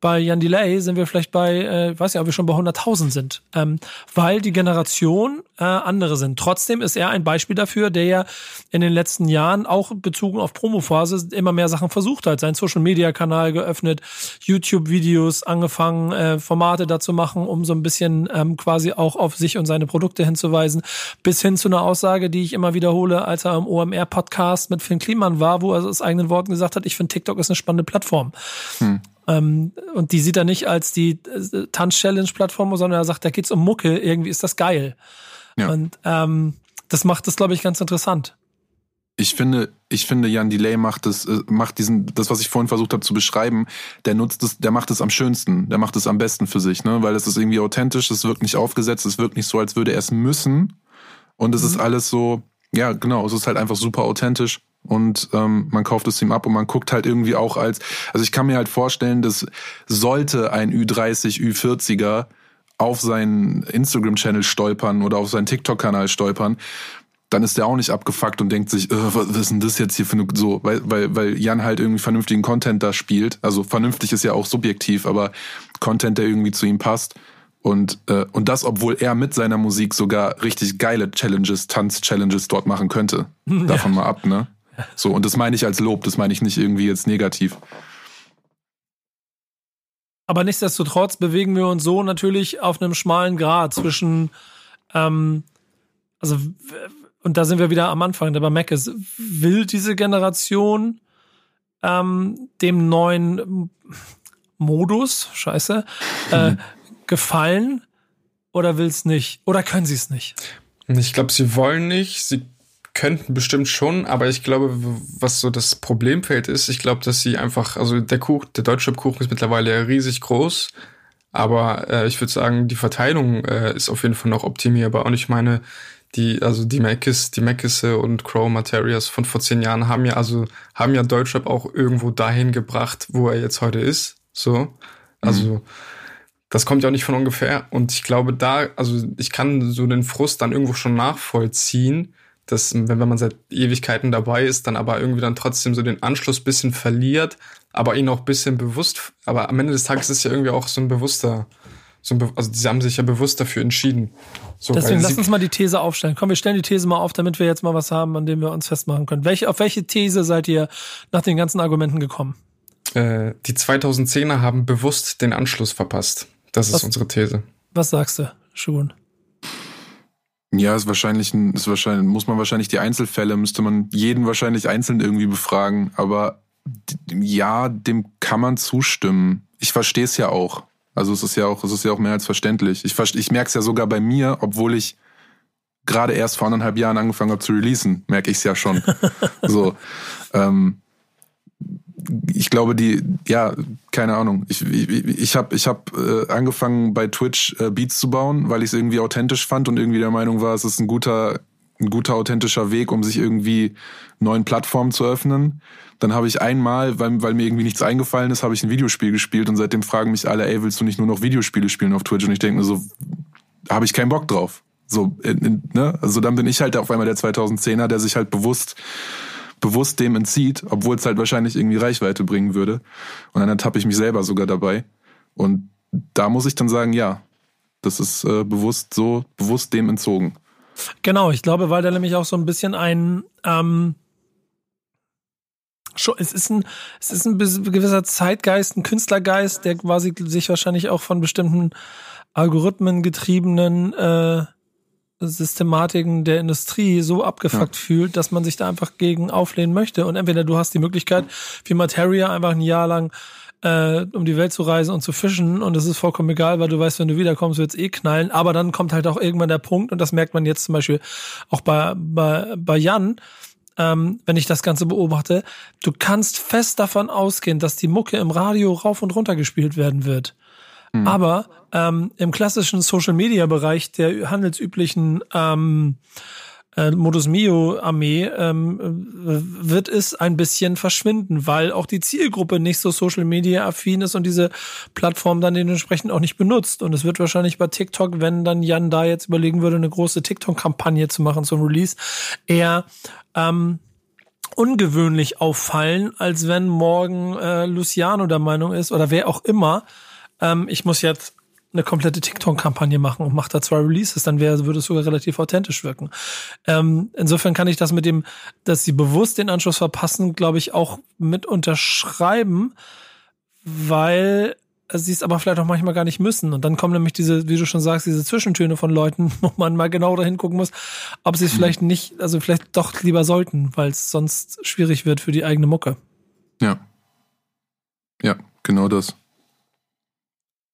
Bei Jan Delay sind wir vielleicht bei, äh, weiß nicht, ob wir schon bei 100.000 sind, ähm, weil die Generation äh, andere sind. Trotzdem ist er ein Beispiel dafür, der ja in den letzten Jahren auch bezogen auf Promophase immer mehr Sachen versucht hat. Sein Social-Media-Kanal geöffnet, YouTube-Videos angefangen, äh, Formate dazu machen, um so ein bisschen ähm, quasi auch auf sich und seine Produkte hinzuweisen, bis hin zu einer Aussage, die ich immer wiederhole, als er im OMR-Podcast mit Finn Kliman war, wo er aus eigenen Worten gesagt hat, ich finde TikTok ist eine spannende Plattform. Hm. Ähm, und die sieht er nicht als die äh, Tanz-Challenge-Plattform, sondern er sagt, da geht's um Mucke, irgendwie ist das geil. Ja. Und ähm, das macht das, glaube ich, ganz interessant. Ich finde, ich finde, Jan Delay macht das, äh, macht diesen, das, was ich vorhin versucht habe zu beschreiben, der nutzt es, der macht es am schönsten, der macht es am besten für sich, ne? Weil es ist irgendwie authentisch, es wirkt nicht aufgesetzt, es wirkt nicht so, als würde er es müssen. Und es mhm. ist alles so, ja, genau, es ist halt einfach super authentisch und ähm, man kauft es ihm ab und man guckt halt irgendwie auch als, also ich kann mir halt vorstellen, dass sollte ein Ü30, Ü40er auf seinen Instagram-Channel stolpern oder auf seinen TikTok-Kanal stolpern, dann ist der auch nicht abgefuckt und denkt sich, äh, was ist denn das jetzt hier für eine, so, weil, weil, weil Jan halt irgendwie vernünftigen Content da spielt. Also vernünftig ist ja auch subjektiv, aber Content, der irgendwie zu ihm passt. Und, äh, und das, obwohl er mit seiner Musik sogar richtig geile Challenges, Tanz-Challenges dort machen könnte. Davon ja. mal ab, ne? So, und das meine ich als Lob, das meine ich nicht irgendwie jetzt negativ. Aber nichtsdestotrotz bewegen wir uns so natürlich auf einem schmalen Grad zwischen, ähm, also, und da sind wir wieder am Anfang, der bei Mac ist, will diese Generation ähm, dem neuen Modus, scheiße, äh, gefallen oder will es nicht? Oder können sie es nicht? Ich glaube, sie wollen nicht. Sie könnten bestimmt schon, aber ich glaube, was so das Problemfeld ist, ich glaube, dass sie einfach, also der Kuchen, der deutsche Kuchen ist mittlerweile riesig groß, aber äh, ich würde sagen, die Verteilung äh, ist auf jeden Fall noch optimierbar. Und ich meine, die, also die Macis, die Macisse und Crow Materials von vor zehn Jahren haben ja, also haben ja Deutschrap auch irgendwo dahin gebracht, wo er jetzt heute ist. So. Also mhm. das kommt ja auch nicht von ungefähr. Und ich glaube, da, also ich kann so den Frust dann irgendwo schon nachvollziehen dass, wenn, man seit Ewigkeiten dabei ist, dann aber irgendwie dann trotzdem so den Anschluss bisschen verliert, aber ihn auch bisschen bewusst, aber am Ende des Tages ist ja irgendwie auch so ein bewusster, so ein, also sie haben sich ja bewusst dafür entschieden. So, Deswegen lass uns mal die These aufstellen. Komm, wir stellen die These mal auf, damit wir jetzt mal was haben, an dem wir uns festmachen können. Welche, auf welche These seid ihr nach den ganzen Argumenten gekommen? Äh, die 2010er haben bewusst den Anschluss verpasst. Das ist was, unsere These. Was sagst du, Schuhen? Ja, ist wahrscheinlich, ist wahrscheinlich, muss man wahrscheinlich die Einzelfälle, müsste man jeden wahrscheinlich einzeln irgendwie befragen. Aber ja, dem kann man zustimmen. Ich verstehe es ja auch. Also es ist ja auch, es ist ja auch mehr als verständlich. Ich, ich merke es ja sogar bei mir, obwohl ich gerade erst vor anderthalb Jahren angefangen habe zu releasen, merke ich es ja schon. so. Ähm, ich glaube, die, ja, keine Ahnung. Ich, ich, ich habe ich hab, äh, angefangen bei Twitch äh, Beats zu bauen, weil ich es irgendwie authentisch fand und irgendwie der Meinung war, es ist ein guter, ein guter authentischer Weg, um sich irgendwie neuen Plattformen zu öffnen. Dann habe ich einmal, weil, weil mir irgendwie nichts eingefallen ist, habe ich ein Videospiel gespielt und seitdem fragen mich alle, ey, willst du nicht nur noch Videospiele spielen auf Twitch? Und ich denke mir so, habe ich keinen Bock drauf. So, in, in, ne? Also dann bin ich halt auf einmal der 2010er, der sich halt bewusst bewusst dem entzieht, obwohl es halt wahrscheinlich irgendwie Reichweite bringen würde. Und dann ertappe ich mich selber sogar dabei. Und da muss ich dann sagen, ja, das ist äh, bewusst so, bewusst dem entzogen. Genau, ich glaube, weil da nämlich auch so ein bisschen ein, ähm, es ist ein, es ist ein gewisser Zeitgeist, ein Künstlergeist, der quasi sich wahrscheinlich auch von bestimmten Algorithmen getriebenen äh, Systematiken der Industrie so abgefuckt ja. fühlt, dass man sich da einfach gegen auflehnen möchte. Und entweder du hast die Möglichkeit, wie Materia einfach ein Jahr lang äh, um die Welt zu reisen und zu fischen und es ist vollkommen egal, weil du weißt, wenn du wiederkommst, wird's eh knallen. Aber dann kommt halt auch irgendwann der Punkt und das merkt man jetzt zum Beispiel auch bei, bei, bei Jan, ähm, wenn ich das Ganze beobachte, du kannst fest davon ausgehen, dass die Mucke im Radio rauf und runter gespielt werden wird. Mhm. Aber ähm, im klassischen Social-Media-Bereich der handelsüblichen ähm, äh, Modus Mio Armee ähm, wird es ein bisschen verschwinden, weil auch die Zielgruppe nicht so Social Media affin ist und diese Plattform dann dementsprechend auch nicht benutzt. Und es wird wahrscheinlich bei TikTok, wenn dann Jan da jetzt überlegen würde, eine große TikTok-Kampagne zu machen zum Release, eher ähm, ungewöhnlich auffallen, als wenn morgen äh, Luciano der Meinung ist oder wer auch immer, ähm, ich muss jetzt eine komplette TikTok-Kampagne machen und macht da zwei Releases, dann wäre, würde es sogar relativ authentisch wirken. Ähm, insofern kann ich das mit dem, dass sie bewusst den Anschluss verpassen, glaube ich, auch mit unterschreiben, weil sie es aber vielleicht auch manchmal gar nicht müssen. Und dann kommen nämlich diese, wie du schon sagst, diese Zwischentöne von Leuten, wo man mal genau dahin gucken muss, ob sie es mhm. vielleicht nicht, also vielleicht doch lieber sollten, weil es sonst schwierig wird für die eigene Mucke. Ja. Ja, genau das.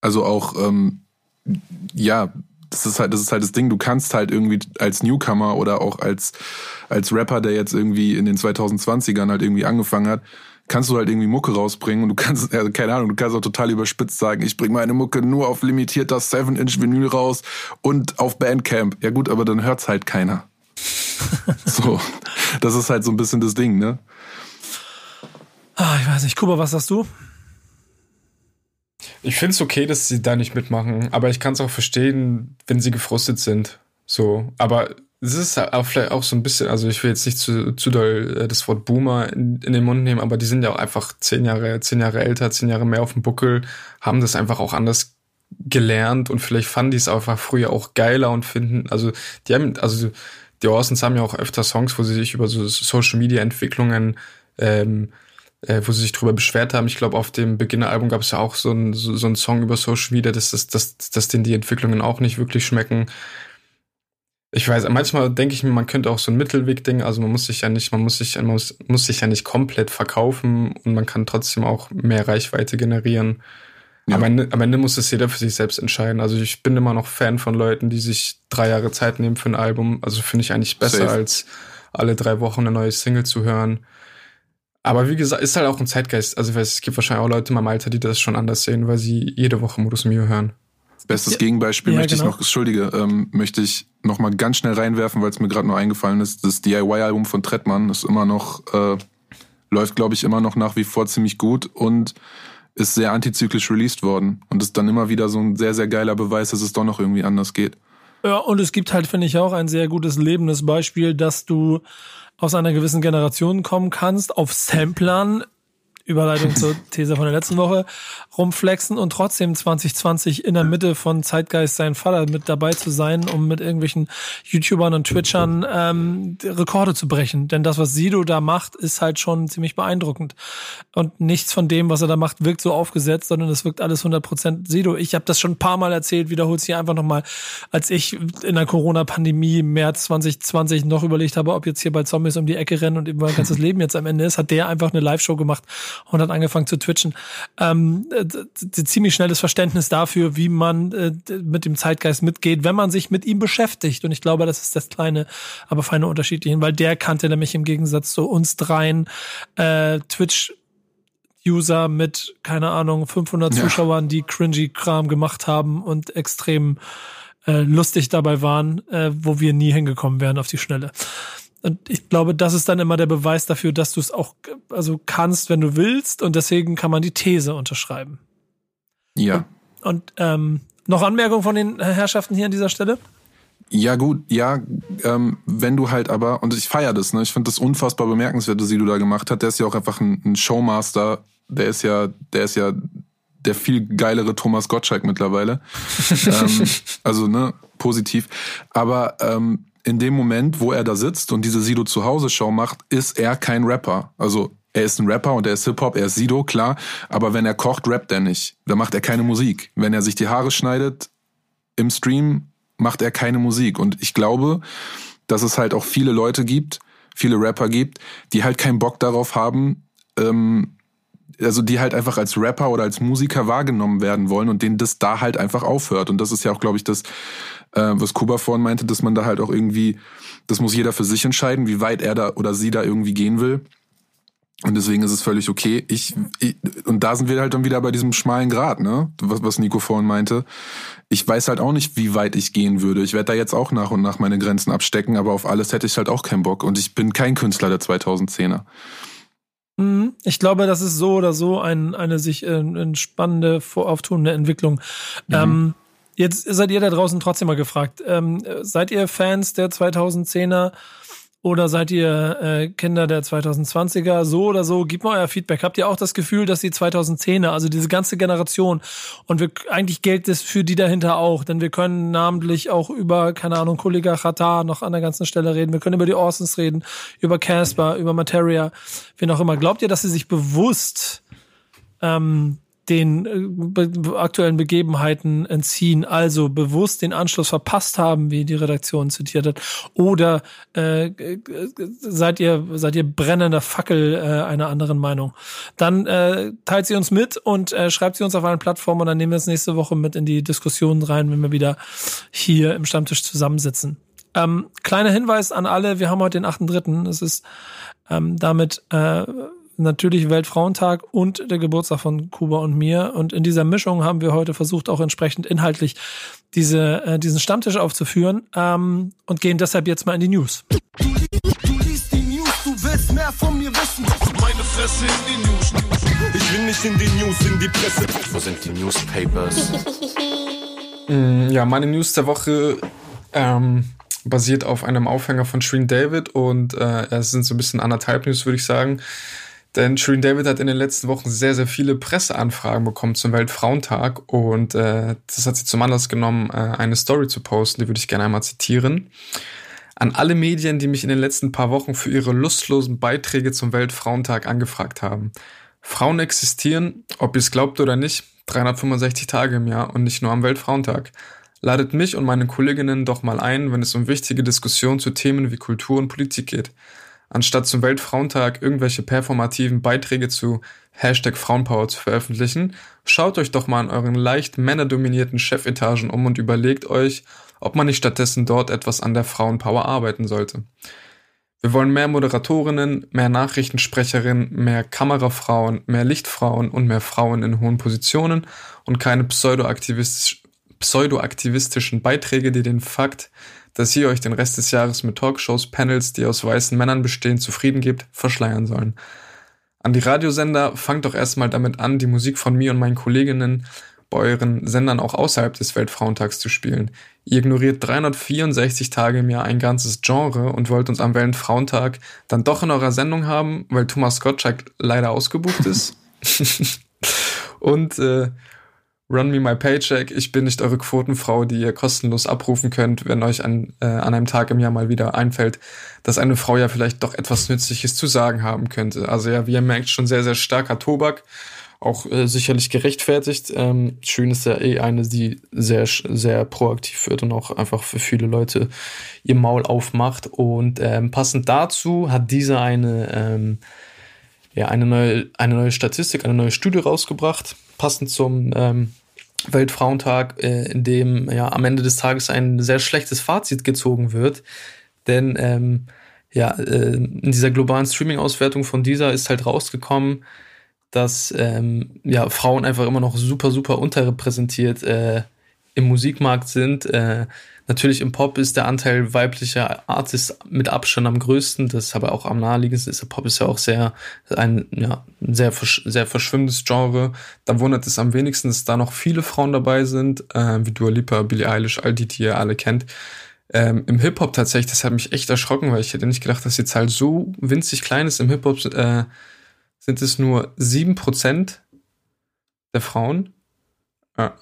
Also auch, ähm, ja, das ist halt, das ist halt das Ding. Du kannst halt irgendwie als Newcomer oder auch als, als Rapper, der jetzt irgendwie in den 2020ern halt irgendwie angefangen hat, kannst du halt irgendwie Mucke rausbringen und du kannst, also keine Ahnung, du kannst auch total überspitzt sagen, ich bringe meine Mucke nur auf limitierter 7-Inch-Vinyl raus und auf Bandcamp. Ja gut, aber dann hört's halt keiner. so, das ist halt so ein bisschen das Ding, ne? Ah, ich weiß nicht. Kuba, was sagst du? Ich finde es okay, dass sie da nicht mitmachen, aber ich kann es auch verstehen, wenn sie gefrustet sind. So, aber es ist auch vielleicht auch so ein bisschen, also ich will jetzt nicht zu, zu doll äh, das Wort Boomer in, in den Mund nehmen, aber die sind ja auch einfach zehn Jahre, zehn Jahre älter, zehn Jahre mehr auf dem Buckel, haben das einfach auch anders gelernt und vielleicht fanden die es einfach früher auch geiler und finden, also die haben, also die Orsons haben ja auch öfter Songs, wo sie sich über so Social Media Entwicklungen ähm, äh, wo sie sich drüber beschwert haben. Ich glaube, auf dem Beginner-Album gab es ja auch so ein so, so Song über Social Media, dass, dass, dass, dass denen die Entwicklungen auch nicht wirklich schmecken. Ich weiß, manchmal denke ich mir, man könnte auch so ein Mittelweg-Ding, also man muss sich ja nicht, man muss sich, man muss, muss sich ja nicht komplett verkaufen und man kann trotzdem auch mehr Reichweite generieren. Ja. Am, Ende, am Ende muss es jeder für sich selbst entscheiden. Also ich bin immer noch Fan von Leuten, die sich drei Jahre Zeit nehmen für ein Album. Also finde ich eigentlich besser, Safe. als alle drei Wochen eine neue Single zu hören. Aber wie gesagt, ist halt auch ein Zeitgeist. Also es gibt wahrscheinlich auch Leute in meinem Alter, die das schon anders sehen, weil sie jede Woche Modus Mio hören. Bestes ja. Gegenbeispiel ja, möchte genau. ich noch, entschuldige, ähm, möchte ich noch mal ganz schnell reinwerfen, weil es mir gerade noch eingefallen ist. Das DIY-Album von Trettmann ist immer noch, äh, läuft glaube ich immer noch nach wie vor ziemlich gut und ist sehr antizyklisch released worden und ist dann immer wieder so ein sehr, sehr geiler Beweis, dass es doch noch irgendwie anders geht. Ja, und es gibt halt, finde ich, auch ein sehr gutes lebendes Beispiel, dass du aus einer gewissen Generation kommen kannst, auf Samplern Überleitung zur These von der letzten Woche, rumflexen und trotzdem 2020 in der Mitte von Zeitgeist sein Vater mit dabei zu sein, um mit irgendwelchen YouTubern und Twitchern ähm, Rekorde zu brechen. Denn das, was Sido da macht, ist halt schon ziemlich beeindruckend. Und nichts von dem, was er da macht, wirkt so aufgesetzt, sondern es wirkt alles 100% Sido. Ich habe das schon ein paar Mal erzählt, wiederholt es hier einfach nochmal, als ich in der Corona-Pandemie im März 2020 noch überlegt habe, ob jetzt hier bei Zombies um die Ecke rennen und eben mein ganzes Leben jetzt am Ende ist, hat der einfach eine Live-Show gemacht und hat angefangen zu twitchen. Ähm, ziemlich schnelles Verständnis dafür, wie man äh, mit dem Zeitgeist mitgeht, wenn man sich mit ihm beschäftigt. Und ich glaube, das ist das kleine, aber feine Unterschied, weil der kannte nämlich im Gegensatz zu uns dreien äh, Twitch User mit, keine Ahnung, 500 Ja. Zuschauern, die cringy Kram gemacht haben und extrem äh, lustig dabei waren, äh, wo wir nie hingekommen wären auf die Schnelle. Und ich glaube, das ist dann immer der Beweis dafür, dass du es auch also kannst, wenn du willst. Und deswegen kann man die These unterschreiben. Ja. Und ähm, noch Anmerkungen von den Herrschaften hier an dieser Stelle? Ja, gut, ja, ähm, wenn du halt aber, und ich feier das, ne? Ich finde das unfassbar bemerkenswert, was Sido da gemacht hat. Der ist ja auch einfach ein, ein Showmaster. Der ist ja, der ist ja der viel geilere Thomas Gottschalk mittlerweile. ähm, also, ne, positiv. Aber ähm, in dem Moment, wo er da sitzt und diese Sido zu Hause Show macht, ist er kein Rapper. Also er ist ein Rapper und er ist Hip-Hop, er ist Sido, klar. Aber wenn er kocht, rappt er nicht. Da macht er keine Musik. Wenn er sich die Haare schneidet im Stream, macht er keine Musik. Und ich glaube, dass es halt auch viele Leute gibt, viele Rapper gibt, die halt keinen Bock darauf haben, ähm, also die halt einfach als Rapper oder als Musiker wahrgenommen werden wollen und denen das da halt einfach aufhört. Und das ist ja auch, glaube ich, das, äh, was Kuba vorhin meinte, dass man da halt auch irgendwie, das muss jeder für sich entscheiden, wie weit er da oder sie da irgendwie gehen will. Und deswegen ist es völlig okay. Ich, ich und da sind wir halt dann wieder bei diesem schmalen Grat, ne? Was, was Nico vorhin meinte. Ich weiß halt auch nicht, wie weit ich gehen würde. Ich werde da jetzt auch nach und nach meine Grenzen abstecken, aber auf alles hätte ich halt auch keinen Bock. Und ich bin kein Künstler der 2010er. Mhm. Ich glaube, das ist so oder so ein, eine sich äh, spannende, vorauftунende Entwicklung. Ähm, jetzt seid ihr da draußen trotzdem mal gefragt. Ähm, seid ihr Fans der 2010er oder seid ihr äh, Kinder der 2020er? So oder so, gebt mal euer Feedback. Habt ihr auch das Gefühl, dass die 2010er, also diese ganze Generation, und wir, eigentlich gilt das für die dahinter auch, denn wir können namentlich auch über, keine Ahnung, Kollega Chata noch an der ganzen Stelle reden. Wir können über die Orsons reden, über Casper, über Materia, wen auch immer. Glaubt ihr, dass sie sich bewusst ähm, den äh, aktuellen Begebenheiten entziehen, also bewusst den Anschluss verpasst haben, wie die Redaktion zitiert hat, oder äh, äh, seid ihr seid ihr brennender Fackel äh, einer anderen Meinung? Dann äh, teilt sie uns mit und äh, schreibt sie uns auf allen Plattformen und dann nehmen wir es nächste Woche mit in die Diskussion rein, wenn wir wieder hier im Stammtisch zusammensitzen. Ähm, kleiner Hinweis an alle, wir haben heute den 8.3. Es ist ähm, damit äh, natürlich Weltfrauentag und der Geburtstag von Kuba und mir. Und in dieser Mischung haben wir heute versucht, auch entsprechend inhaltlich diese, äh, diesen Stammtisch aufzuführen ähm, und gehen deshalb jetzt mal in die News. Du liest die News, du willst mehr von mir wissen. Meine Fresse in die News. Ich will nicht in die News, in die Presse. Wo sind die Newspapers? Mm, Ja, meine News der Woche ähm, basiert auf einem Aufhänger von Shreen David und äh, es sind so ein bisschen anderthalb News, würde ich sagen. Denn Shreen David hat in den letzten Wochen sehr, sehr viele Presseanfragen bekommen zum Weltfrauentag und äh, das hat sie zum Anlass genommen, äh, eine Story zu posten, die würde ich gerne einmal zitieren. An alle Medien, die mich in den letzten paar Wochen für ihre lustlosen Beiträge zum Weltfrauentag angefragt haben. Frauen existieren, ob ihr es glaubt oder nicht, 365 Tage im Jahr und nicht nur am Weltfrauentag. Ladet mich und meine Kolleginnen doch mal ein, wenn es um wichtige Diskussionen zu Themen wie Kultur und Politik geht. Anstatt zum Weltfrauentag irgendwelche performativen Beiträge zu Hashtag Frauenpower zu veröffentlichen, schaut euch doch mal an euren leicht männerdominierten Chefetagen um und überlegt euch, ob man nicht stattdessen dort etwas an der Frauenpower arbeiten sollte. Wir wollen mehr Moderatorinnen, mehr Nachrichtensprecherinnen, mehr Kamerafrauen, mehr Lichtfrauen und mehr Frauen in hohen Positionen und keine pseudoaktivistisch, pseudoaktivistischen Beiträge, die den Fakt, dass ihr euch den Rest des Jahres mit Talkshows, Panels, die aus weißen Männern bestehen, zufrieden gebt, verschleiern sollen. An die Radiosender fangt doch erstmal damit an, die Musik von mir und meinen Kolleginnen bei euren Sendern auch außerhalb des Weltfrauentags zu spielen. Ihr ignoriert 364 Tage im Jahr ein ganzes Genre und wollt uns am Weltfrauentag dann doch in eurer Sendung haben, weil Thomas Gottschalk leider ausgebucht ist. und äh, Run me my paycheck. Ich bin nicht eure Quotenfrau, die ihr kostenlos abrufen könnt, wenn euch an, äh, an einem Tag im Jahr mal wieder einfällt, dass eine Frau ja vielleicht doch etwas Nützliches zu sagen haben könnte. Also ja, wie ihr merkt, schon sehr, sehr starker Tobak. Auch äh, sicherlich gerechtfertigt. Ähm, schön ist ja eh eine, die sehr, sehr proaktiv wird und auch einfach für viele Leute ihr Maul aufmacht. Und ähm, passend dazu hat dieser eine, ähm, ja, eine neue, eine neue Statistik, eine neue Studie rausgebracht, passend zum ähm, Weltfrauentag, äh, in dem ja am Ende des Tages ein sehr schlechtes Fazit gezogen wird. Denn ähm, ja, äh, in dieser globalen Streaming-Auswertung von dieser ist halt rausgekommen, dass ähm, ja, Frauen einfach immer noch super, super unterrepräsentiert äh, im Musikmarkt sind. Äh, natürlich im Pop ist der Anteil weiblicher Artists mit Abstand am größten. Das ist aber auch am naheliegendsten. Der Pop ist ja auch sehr ein ja, sehr sehr verschwimmendes Genre. Da wundert es am wenigsten, dass da noch viele Frauen dabei sind, äh, wie Dua Lipa, Billie Eilish, all die, die ihr alle kennt. Ähm, Im Hip Hop tatsächlich, das hat mich echt erschrocken, weil ich hätte nicht gedacht, dass die Zahl so winzig klein ist. Im Hip Hop äh, sind es nur sieben Prozent der Frauen. Ja.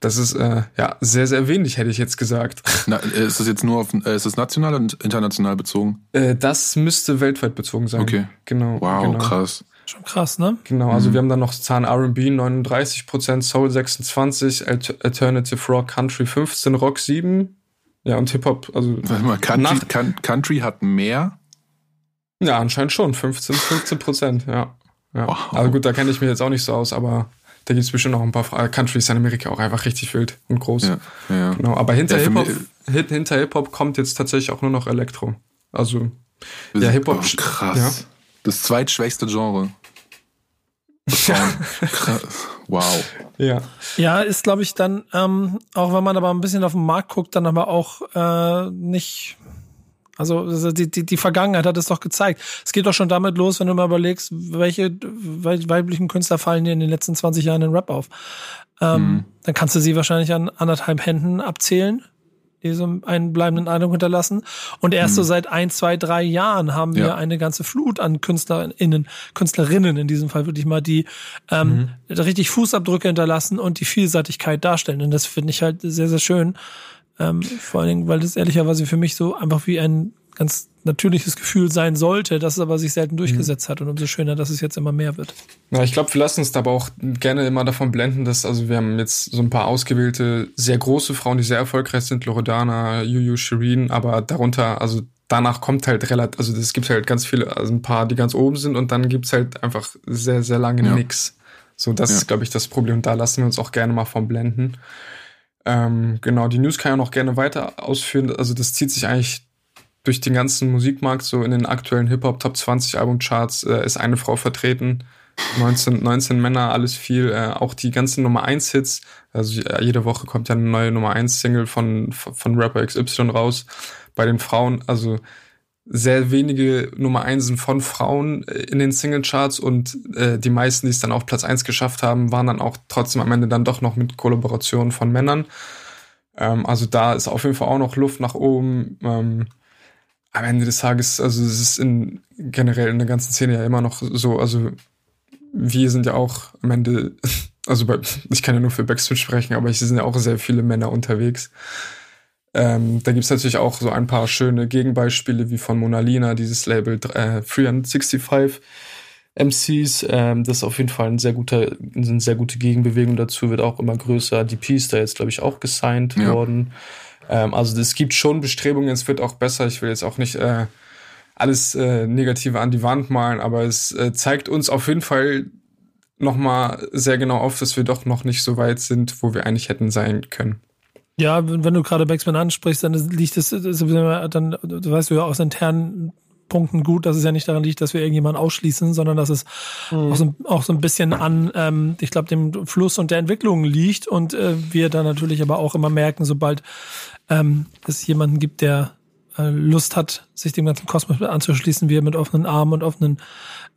Das ist äh, ja sehr, sehr wenig, hätte ich jetzt gesagt. Na, ist das jetzt nur auf äh, ist das national und international bezogen? Äh, das müsste weltweit bezogen sein. Okay. Genau. Wow, genau. krass. Schon krass, ne? Genau, also mhm. wir haben dann noch Zahn RB 39%, Soul 26, Alternative Rock Country 15, Rock 7. Ja, und Hip-Hop, also. Warte mal, Country, Country hat mehr? Ja, anscheinend schon. 15, 15 Prozent, ja. ja. Wow. Also gut, da kenne ich mich jetzt auch nicht so aus, aber da gibt es bestimmt noch ein paar Fra Countries in Amerika auch einfach richtig wild und groß. Ja, ja. Genau. Aber hinter ja, Hip-Hop hinter Hip-Hop kommt jetzt tatsächlich auch nur noch Elektro. Also ja, Hip-Hop. Oh, krass. Ja. Das zweitschwächste Genre. Ja. wow. Ja. Ja, ist, glaube ich, dann, ähm, auch wenn man aber ein bisschen auf den Markt guckt, dann aber auch äh, nicht also die, die, die Vergangenheit hat es doch gezeigt. Es geht doch schon damit los, wenn du mal überlegst, welche weiblichen Künstler fallen dir in den letzten 20 Jahren in Rap auf. Ähm, mhm. Dann kannst du sie wahrscheinlich an anderthalb Händen abzählen, die so einen bleibenden Eindruck hinterlassen. Und erst mhm. so seit ein, zwei, drei Jahren haben wir ja. eine ganze Flut an KünstlerInnen, Künstlerinnen in diesem Fall wirklich mal, die ähm, mhm. richtig Fußabdrücke hinterlassen und die Vielseitigkeit darstellen. Und das finde ich halt sehr, sehr schön. Ähm, vor allen Dingen, weil das ehrlicherweise für mich so einfach wie ein ganz natürliches Gefühl sein sollte, das aber sich selten durchgesetzt mhm. hat und umso schöner, dass es jetzt immer mehr wird. Ja, ich glaube, wir lassen uns da aber auch gerne immer davon blenden, dass, also wir haben jetzt so ein paar ausgewählte, sehr große Frauen, die sehr erfolgreich sind, Loredana, Juju, Shireen, aber darunter, also danach kommt halt relativ, also es gibt halt ganz viele, also ein paar, die ganz oben sind und dann gibt's halt einfach sehr, sehr lange ja. nix. So, das ja. ist, glaube ich, das Problem. Da lassen wir uns auch gerne mal von blenden. Ähm, genau, die News kann ja noch gerne weiter ausführen. Also das zieht sich eigentlich durch den ganzen Musikmarkt, so in den aktuellen Hip-Hop Top 20 Albumcharts äh, ist eine Frau vertreten. 19, 19 Männer, alles viel. Äh, auch die ganzen Nummer 1 Hits. Also jede Woche kommt ja eine neue Nummer 1 Single von, von Rapper XY raus. Bei den Frauen, also sehr wenige Nummer Einsen von Frauen äh, in den Singlecharts und äh, die meisten, die es dann auf Platz eins geschafft haben, waren dann auch trotzdem am Ende dann doch noch mit Kollaborationen von Männern. Ähm, also da ist auf jeden Fall auch noch Luft nach oben. Ähm, am Ende des Tages, also es ist in generell in der ganzen Szene ja immer noch so, also wir sind ja auch am Ende, also bei, ich kann ja nur für Backstreet sprechen, aber es sind ja auch sehr viele Männer unterwegs. Ähm, da gibt's natürlich auch so ein paar schöne Gegenbeispiele wie von Mona Lina, dieses Label äh, 365 MCs. Ähm, das ist auf jeden Fall ein sehr guter, eine sehr gute Gegenbewegung dazu, wird auch immer größer. Die ist da jetzt, glaube ich, auch gesigned ja. worden. Ähm, also es gibt schon Bestrebungen, es wird auch besser. Ich will jetzt auch nicht äh, alles äh, Negative an die Wand malen, aber es äh, zeigt uns auf jeden Fall nochmal sehr genau auf, dass wir doch noch nicht so weit sind, wo wir eigentlich hätten sein können. Ja, wenn du gerade Backspin ansprichst, dann liegt es, dann du weißt du ja aus internen Punkten gut, dass es ja nicht daran liegt, dass wir irgendjemanden ausschließen, sondern dass es mhm. auch, so, auch, so, ein bisschen an, ähm, ich glaube, dem Fluss und der Entwicklung liegt und äh, wir dann natürlich aber auch immer merken, sobald ähm, es jemanden gibt, der äh, Lust hat, sich dem ganzen Kosmos anzuschließen, wir mit offenen Armen und offenen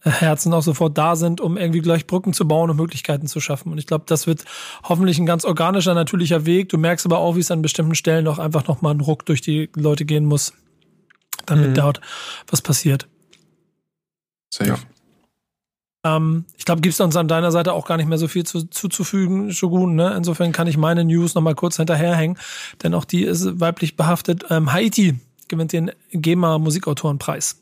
Herzen auch sofort da sind, um irgendwie gleich Brücken zu bauen und Möglichkeiten zu schaffen. Und ich glaube, das wird hoffentlich ein ganz organischer, natürlicher Weg. Du merkst aber auch, wie es an bestimmten Stellen auch einfach nochmal ein Ruck durch die Leute gehen muss, damit mhm. dort was passiert. Safe. Ja. Ähm, ich glaube, gibt es uns an deiner Seite auch gar nicht mehr so viel zu, zuzufügen, Shogun. Ne? Insofern kann ich meine News nochmal kurz hinterherhängen, denn auch die ist weiblich behaftet. Ähm, Haiti gewinnt den GEMA Musikautorenpreis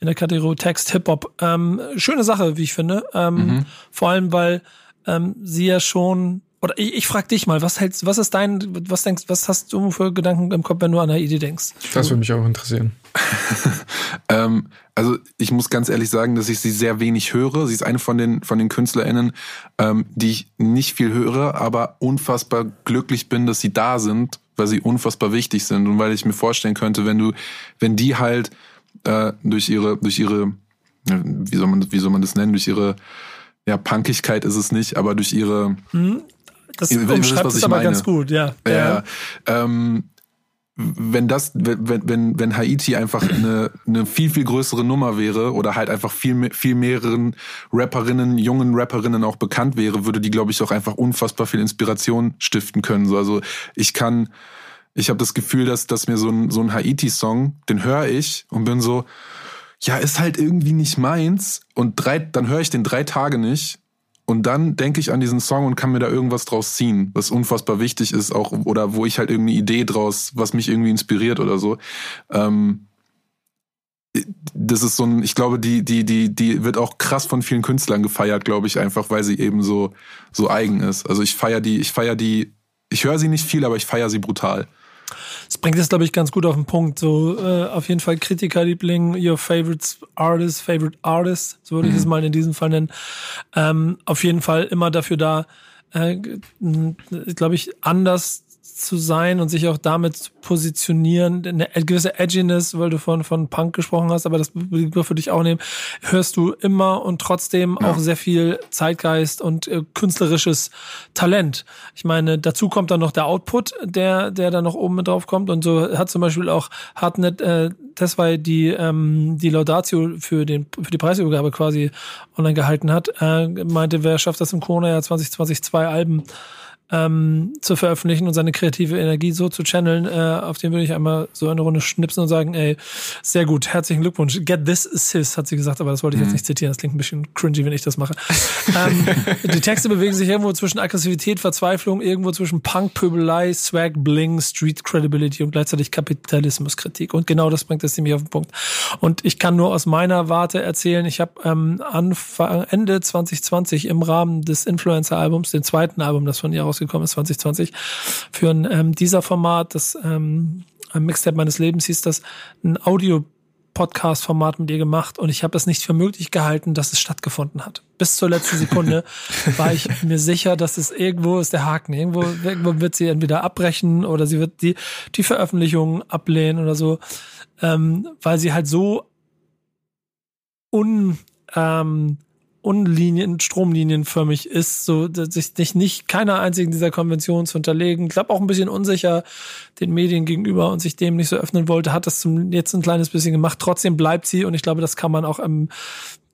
in der Kategorie Text Hip Hop. Ähm, schöne Sache, wie ich finde. Ähm, mhm. Vor allem, weil ähm, sie ja schon oder ich, ich frage dich mal, was hältst, was ist dein, was denkst, was hast du für Gedanken im Kopf, wenn du an eine Idee denkst? Das würde mich auch interessieren. ähm, also ich muss ganz ehrlich sagen, dass ich sie sehr wenig höre. Sie ist eine von den von den KünstlerInnen, ähm, die ich nicht viel höre, aber unfassbar glücklich bin, dass sie da sind, weil sie unfassbar wichtig sind und weil ich mir vorstellen könnte, wenn du, wenn die halt äh, durch ihre, durch ihre, wie soll man, wie soll man das nennen, durch ihre ja, Punkigkeit ist es nicht, aber durch ihre. Hm, das umschreibt es aber meine. ganz gut, ja. Ja. ja. Ähm, wenn das, wenn, wenn, wenn Haiti einfach eine, eine viel, viel größere Nummer wäre oder halt einfach viel, viel mehreren Rapperinnen, jungen Rapperinnen auch bekannt wäre, würde die, glaube ich, auch einfach unfassbar viel Inspiration stiften können. So, also ich kann, ich habe das Gefühl, dass, dass mir so ein, so ein Haiti-Song, den höre ich und bin so, ja, ist halt irgendwie nicht meins. Und drei, dann höre ich den drei Tage nicht und dann denke ich an diesen Song und kann mir da irgendwas draus ziehen, was unfassbar wichtig ist, auch oder wo ich halt irgendeine Idee draus, was mich irgendwie inspiriert oder so. Ähm, das ist so ein, ich glaube, die, die, die, die wird auch krass von vielen Künstlern gefeiert, glaube ich, einfach, weil sie eben so, so eigen ist. Also ich feiere die, ich feiere die, ich höre sie nicht viel, aber ich feiere sie brutal. Das bringt es, glaube ich, ganz gut auf den Punkt. So, äh, auf jeden Fall Kritikerliebling, your favorite artist, favorite artist, so würde mhm. ich es mal in diesem Fall nennen. Ähm, auf jeden Fall immer dafür da, äh, glaube ich, anders zu sein und sich auch damit zu positionieren, eine gewisse Edginess, weil du von, von Punk gesprochen hast, aber das würde ich auch nehmen, hörst du immer und trotzdem ja. auch sehr viel Zeitgeist und äh, künstlerisches Talent. Ich meine, dazu kommt dann noch der Output, der, der dann noch oben mit drauf kommt und so hat zum Beispiel auch Hartnett, äh, war die, ähm, die Laudatio für den, für die Preisübergabe quasi online gehalten hat, äh, meinte, wer schafft das im Corona-Jahr 2020 zwei Alben ähm, zu veröffentlichen und seine kreative Energie so zu channeln, äh, auf den würde ich einmal so eine Runde schnipsen und sagen, ey, sehr gut, herzlichen Glückwunsch. Get this sis, hat sie gesagt, aber das wollte ich jetzt mhm. nicht zitieren, das klingt ein bisschen cringy, wenn ich das mache. ähm, die Texte bewegen sich irgendwo zwischen Aggressivität, Verzweiflung, irgendwo zwischen Punk, Pöbelei, Swag, Bling, Street Credibility und gleichzeitig Kapitalismuskritik. Und genau das bringt es ziemlich auf den Punkt. Und ich kann nur aus meiner Warte erzählen, ich habe ähm, Anfang, Ende 2020 im Rahmen des Influencer-Albums, den zweiten Album, das von ihr aus rausgekommen ist, 2020, für ein ähm, dieser Format, das ähm, Mixtape meines Lebens hieß das, ein Audio Podcast-Format mit ihr gemacht und ich habe es nicht für möglich gehalten, dass es stattgefunden hat. Bis zur letzten Sekunde war ich mir sicher, dass es irgendwo ist der Haken. Irgendwo, irgendwo wird sie entweder abbrechen oder sie wird die, die Veröffentlichung ablehnen oder so, ähm, weil sie halt so un, ähm, unlinien, stromlinienförmig ist, so sich nicht keiner einzigen dieser Konventionen zu unterlegen. Ich glaube auch ein bisschen unsicher den Medien gegenüber und sich dem nicht so öffnen wollte, hat das zum jetzt ein kleines bisschen gemacht. Trotzdem bleibt sie und ich glaube, das kann man auch im,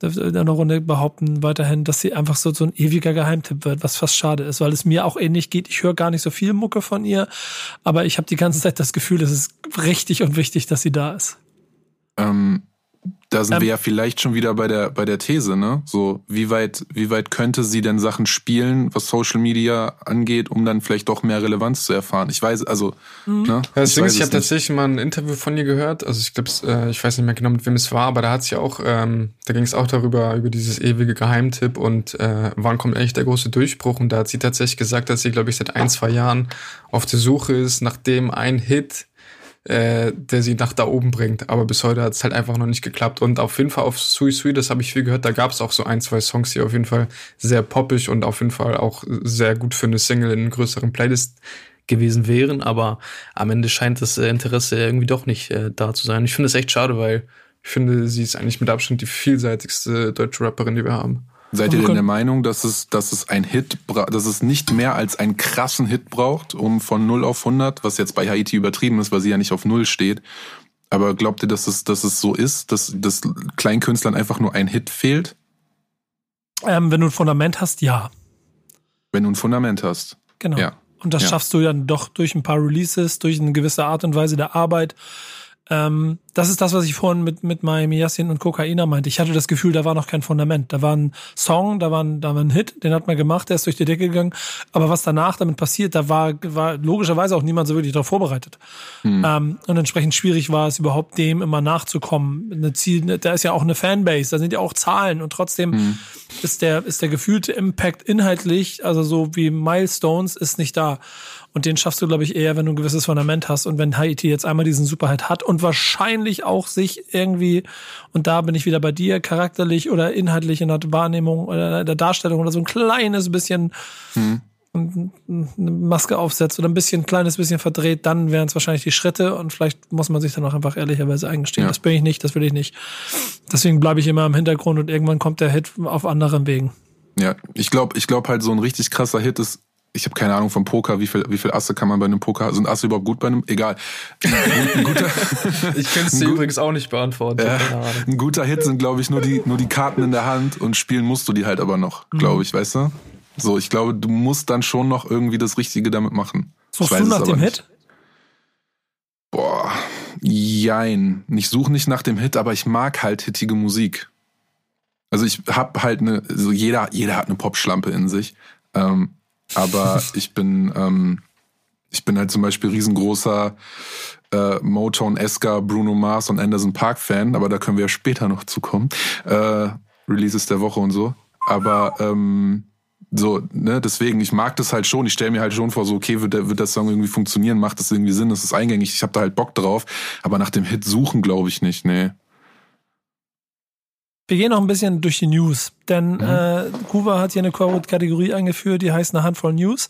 in einer Runde behaupten weiterhin, dass sie einfach so so ein ewiger Geheimtipp wird, was fast schade ist, weil es mir auch ähnlich geht. Ich höre gar nicht so viel Mucke von ihr, aber ich habe die ganze Zeit das Gefühl, es ist richtig und wichtig, dass sie da ist. Ähm da sind ähm, wir ja vielleicht schon wieder bei der, bei der These, ne? So, wie weit, wie weit könnte sie denn Sachen spielen, was Social Media angeht, um dann vielleicht doch mehr Relevanz zu erfahren? Ich weiß, also, mhm. ne? Ja, das Ding ist, ich habe tatsächlich mal ein Interview von ihr gehört. Also ich glaube, äh, ich weiß nicht mehr genau, mit wem es war, aber da hat sie auch, ähm, da ging es auch darüber, über dieses ewige Geheimtipp und äh, wann kommt eigentlich der große Durchbruch. Und da hat sie tatsächlich gesagt, dass sie, glaube ich, seit ein, zwei Jahren auf der Suche ist, nachdem ein Hit äh, der sie nach da oben bringt. Aber bis heute hat es halt einfach noch nicht geklappt. Und auf jeden Fall auf Sui Sui, das habe ich viel gehört, da gab es auch so ein, zwei Songs, die auf jeden Fall sehr poppig und auf jeden Fall auch sehr gut für eine Single in größeren Playlist gewesen wären. Aber am Ende scheint das äh, Interesse irgendwie doch nicht äh, da zu sein. Ich finde es echt schade, weil ich finde, sie ist eigentlich mit Abstand die vielseitigste deutsche Rapperin, die wir haben. Seid ihr denn der Meinung, dass es, dass es ein Hit, dass es nicht mehr als einen krassen Hit braucht, um von 0 auf 100, was jetzt bei Haiti übertrieben ist, weil sie ja nicht auf 0 steht. Aber glaubt ihr, dass es, dass es so ist, dass, dass Kleinkünstlern einfach nur ein Hit fehlt? Ähm, wenn du ein Fundament hast, ja. Wenn du ein Fundament hast. Genau. Ja. Und das ja. schaffst du dann doch durch ein paar Releases, durch eine gewisse Art und Weise der Arbeit ähm, das ist das, was ich vorhin mit, mit Miami Yassin und Kokaina meinte. Ich hatte das Gefühl, da war noch kein Fundament. Da war ein Song, da war ein, da war ein Hit, den hat man gemacht, der ist durch die Decke gegangen. Aber was danach damit passiert, da war, war logischerweise auch niemand so wirklich darauf vorbereitet. Mhm. Ähm, und entsprechend schwierig war es überhaupt dem immer nachzukommen. Eine Ziel, da ist ja auch eine Fanbase, da sind ja auch Zahlen und trotzdem mhm. ist der, ist der gefühlte Impact inhaltlich, also so wie Milestones, ist nicht da. Und den schaffst du, glaube ich, eher, wenn du ein gewisses Fundament hast. Und wenn Haiti jetzt einmal diesen Superhit hat und wahrscheinlich auch sich irgendwie, und da bin ich wieder bei dir, charakterlich oder inhaltlich in der Wahrnehmung oder der Darstellung oder so ein kleines bisschen hm. eine Maske aufsetzt oder ein bisschen, ein kleines bisschen verdreht, dann wären es wahrscheinlich die Schritte und vielleicht muss man sich dann auch einfach ehrlicherweise eingestehen. Ja. Das bin ich nicht, das will ich nicht. Deswegen bleibe ich immer im Hintergrund und irgendwann kommt der Hit auf anderen Wegen. Ja, ich glaube, ich glaube halt so ein richtig krasser Hit ist ich habe keine Ahnung vom Poker, wie viel, wie viel Asse kann man bei einem Poker, sind Asse überhaupt gut bei einem, egal. Ein guter, ich kann es dir übrigens auch nicht beantworten. Äh, ein guter Hit sind, glaube ich, nur die, nur die Karten in der Hand und spielen musst du die halt aber noch, glaube ich, weißt du? So, ich glaube, du musst dann schon noch irgendwie das Richtige damit machen. Suchst du nach dem nicht. Hit? Boah, jein. Ich suche nicht nach dem Hit, aber ich mag halt hittige Musik. Also ich hab halt eine, so jeder, jeder hat eine Popschlampe in sich. Ähm, aber ich bin, ähm, ich bin halt zum Beispiel riesengroßer äh, Motown, Eska, Bruno Mars und Anderson Park Fan, aber da können wir ja später noch zukommen. Äh, Releases der Woche und so. Aber ähm, so, ne, deswegen, ich mag das halt schon. Ich stelle mir halt schon vor, so, okay, wird der, wird der Song irgendwie funktionieren, macht das irgendwie Sinn, das ist eingängig, ich habe da halt Bock drauf. Aber nach dem Hit suchen, glaube ich nicht, nee. Wir gehen noch ein bisschen durch die News, denn mhm. äh, Kuba hat hier eine Kategorie eingeführt, die heißt eine Handvoll News.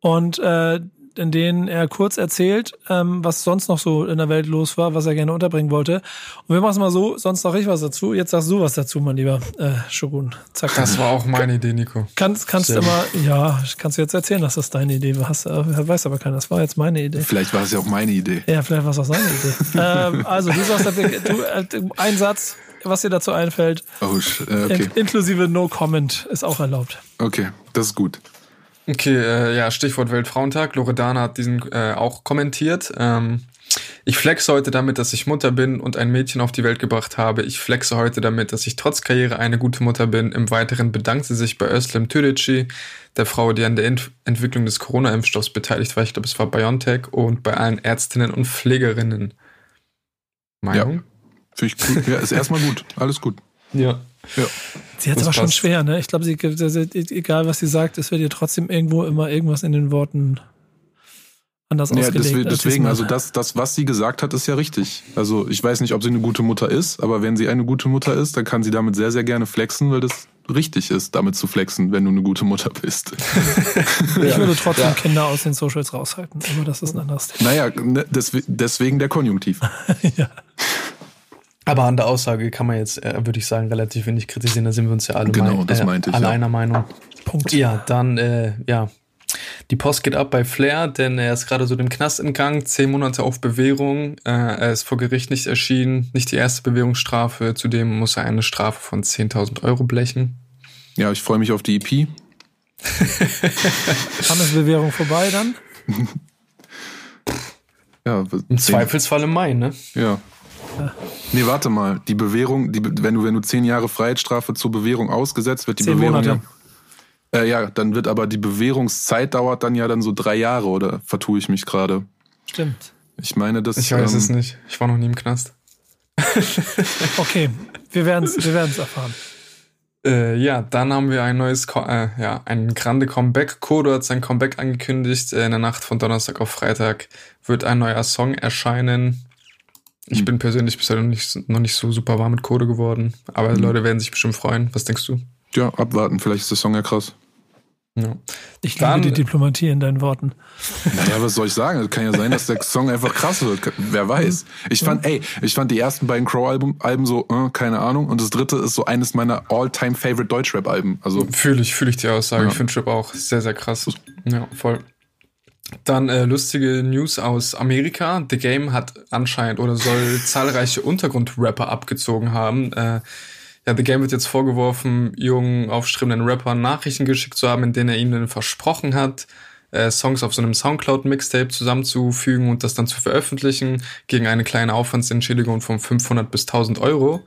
Und äh, in denen er kurz erzählt, ähm, was sonst noch so in der Welt los war, was er gerne unterbringen wollte. Und wir machen es mal so, sonst sag ich was dazu. Jetzt sagst du was dazu, mein lieber äh, Shogun. Zack. Das war auch meine Idee, Nico. Kannst, kannst du immer, ja, kannst du jetzt erzählen, dass das deine Idee war. Hast, äh, weiß aber keiner, das war jetzt meine Idee. Vielleicht war es ja auch meine Idee. Ja, vielleicht war es auch seine Idee. ähm, also, du sagst, du, äh, ein Satz, was dir dazu einfällt. Oh, äh, okay. Inklusive No Comment ist auch erlaubt. Okay, das ist gut. Okay, äh, ja, Stichwort Weltfrauentag. Loredana hat diesen äh, auch kommentiert. Ähm, ich flexe heute damit, dass ich Mutter bin und ein Mädchen auf die Welt gebracht habe. Ich flexe heute damit, dass ich trotz Karriere eine gute Mutter bin. Im Weiteren bedankt sie sich bei Özlem Türeci, der Frau, die an der Ent Entwicklung des Corona-Impfstoffs beteiligt war. Ich glaube, es war BioNTech und bei allen Ärztinnen und Pflegerinnen. Meinung? Ja, finde ich gut. Ja, ist erstmal gut. Alles gut. Ja. Ja. Sie hat es aber passt. schon schwer, ne? Ich glaube, sie, egal was sie sagt, es wird ihr trotzdem irgendwo immer irgendwas in den Worten anders ja, ausgelegt. Deswegen, deswegen also das, das, was sie gesagt hat, ist ja richtig. Also ich weiß nicht, ob sie eine gute Mutter ist, aber wenn sie eine gute Mutter ist, dann kann sie damit sehr, sehr gerne flexen, weil das richtig ist, damit zu flexen, wenn du eine gute Mutter bist. ich würde trotzdem ja. Kinder aus den Socials raushalten, aber das ist ein anderes Thema. Naja, ne, deswegen der Konjunktiv. ja. Aber an der Aussage kann man jetzt, äh, würde ich sagen, relativ wenig kritisieren. Da sind wir uns ja alle, genau, mein, das äh, meinte ich, alle ja. einer Meinung. Punkt. Ja, dann, äh, ja. Die Post geht ab bei Flair, denn er ist gerade so dem Knast entgangen, zehn Monate auf Bewährung. Äh, er ist vor Gericht nicht erschienen, nicht die erste Bewährungsstrafe. Zudem muss er eine Strafe von 10.000 Euro blechen. Ja, ich freue mich auf die EP. Wann ist Bewährung vorbei dann? ja, Im Zweifelsfall im Mai, ne? Ja, Nee, warte mal. Die Bewährung, die, wenn du, wenn du zehn Jahre Freiheitsstrafe zur Bewährung ausgesetzt wird, die zehn Bewährung. Monate. Ja, äh, ja, dann wird aber die Bewährungszeit dauert dann ja dann so drei Jahre, oder vertue ich mich gerade? Stimmt. Ich meine, das. Ich weiß ähm, es nicht. Ich war noch nie im Knast. okay, wir werden es wir werden's erfahren. Äh, ja, dann haben wir ein neues, äh, ja, ein grande Comeback. Kodo hat sein Comeback angekündigt. Äh, in der Nacht von Donnerstag auf Freitag wird ein neuer Song erscheinen. Ich hm. bin persönlich bisher noch nicht, noch nicht so super warm mit Code geworden, aber mhm. Leute werden sich bestimmt freuen. Was denkst du? Ja, abwarten, vielleicht ist der Song ja krass. Ja. Ich liebe die Diplomatie in deinen Worten. Naja, was soll ich sagen? Es kann ja sein, dass der Song einfach krass wird. Wer weiß. Ich fand, ey, ich fand die ersten beiden Crow-Alben Alben so, äh, keine Ahnung. Und das dritte ist so eines meiner all-time favorite Deutschrap-Alben. Also fühle ich, fühle ich die Aussage. Ja. Ich finde Rap auch sehr, sehr krass. Ja, voll. Dann äh, lustige News aus Amerika. The Game hat anscheinend oder soll zahlreiche Untergrundrapper abgezogen haben. Äh, ja, The Game wird jetzt vorgeworfen, jungen, aufstrebenden Rappern Nachrichten geschickt zu haben, in denen er ihnen versprochen hat, äh, Songs auf so einem Soundcloud-Mixtape zusammenzufügen und das dann zu veröffentlichen gegen eine kleine Aufwandsentschädigung von 500 bis 1000 Euro.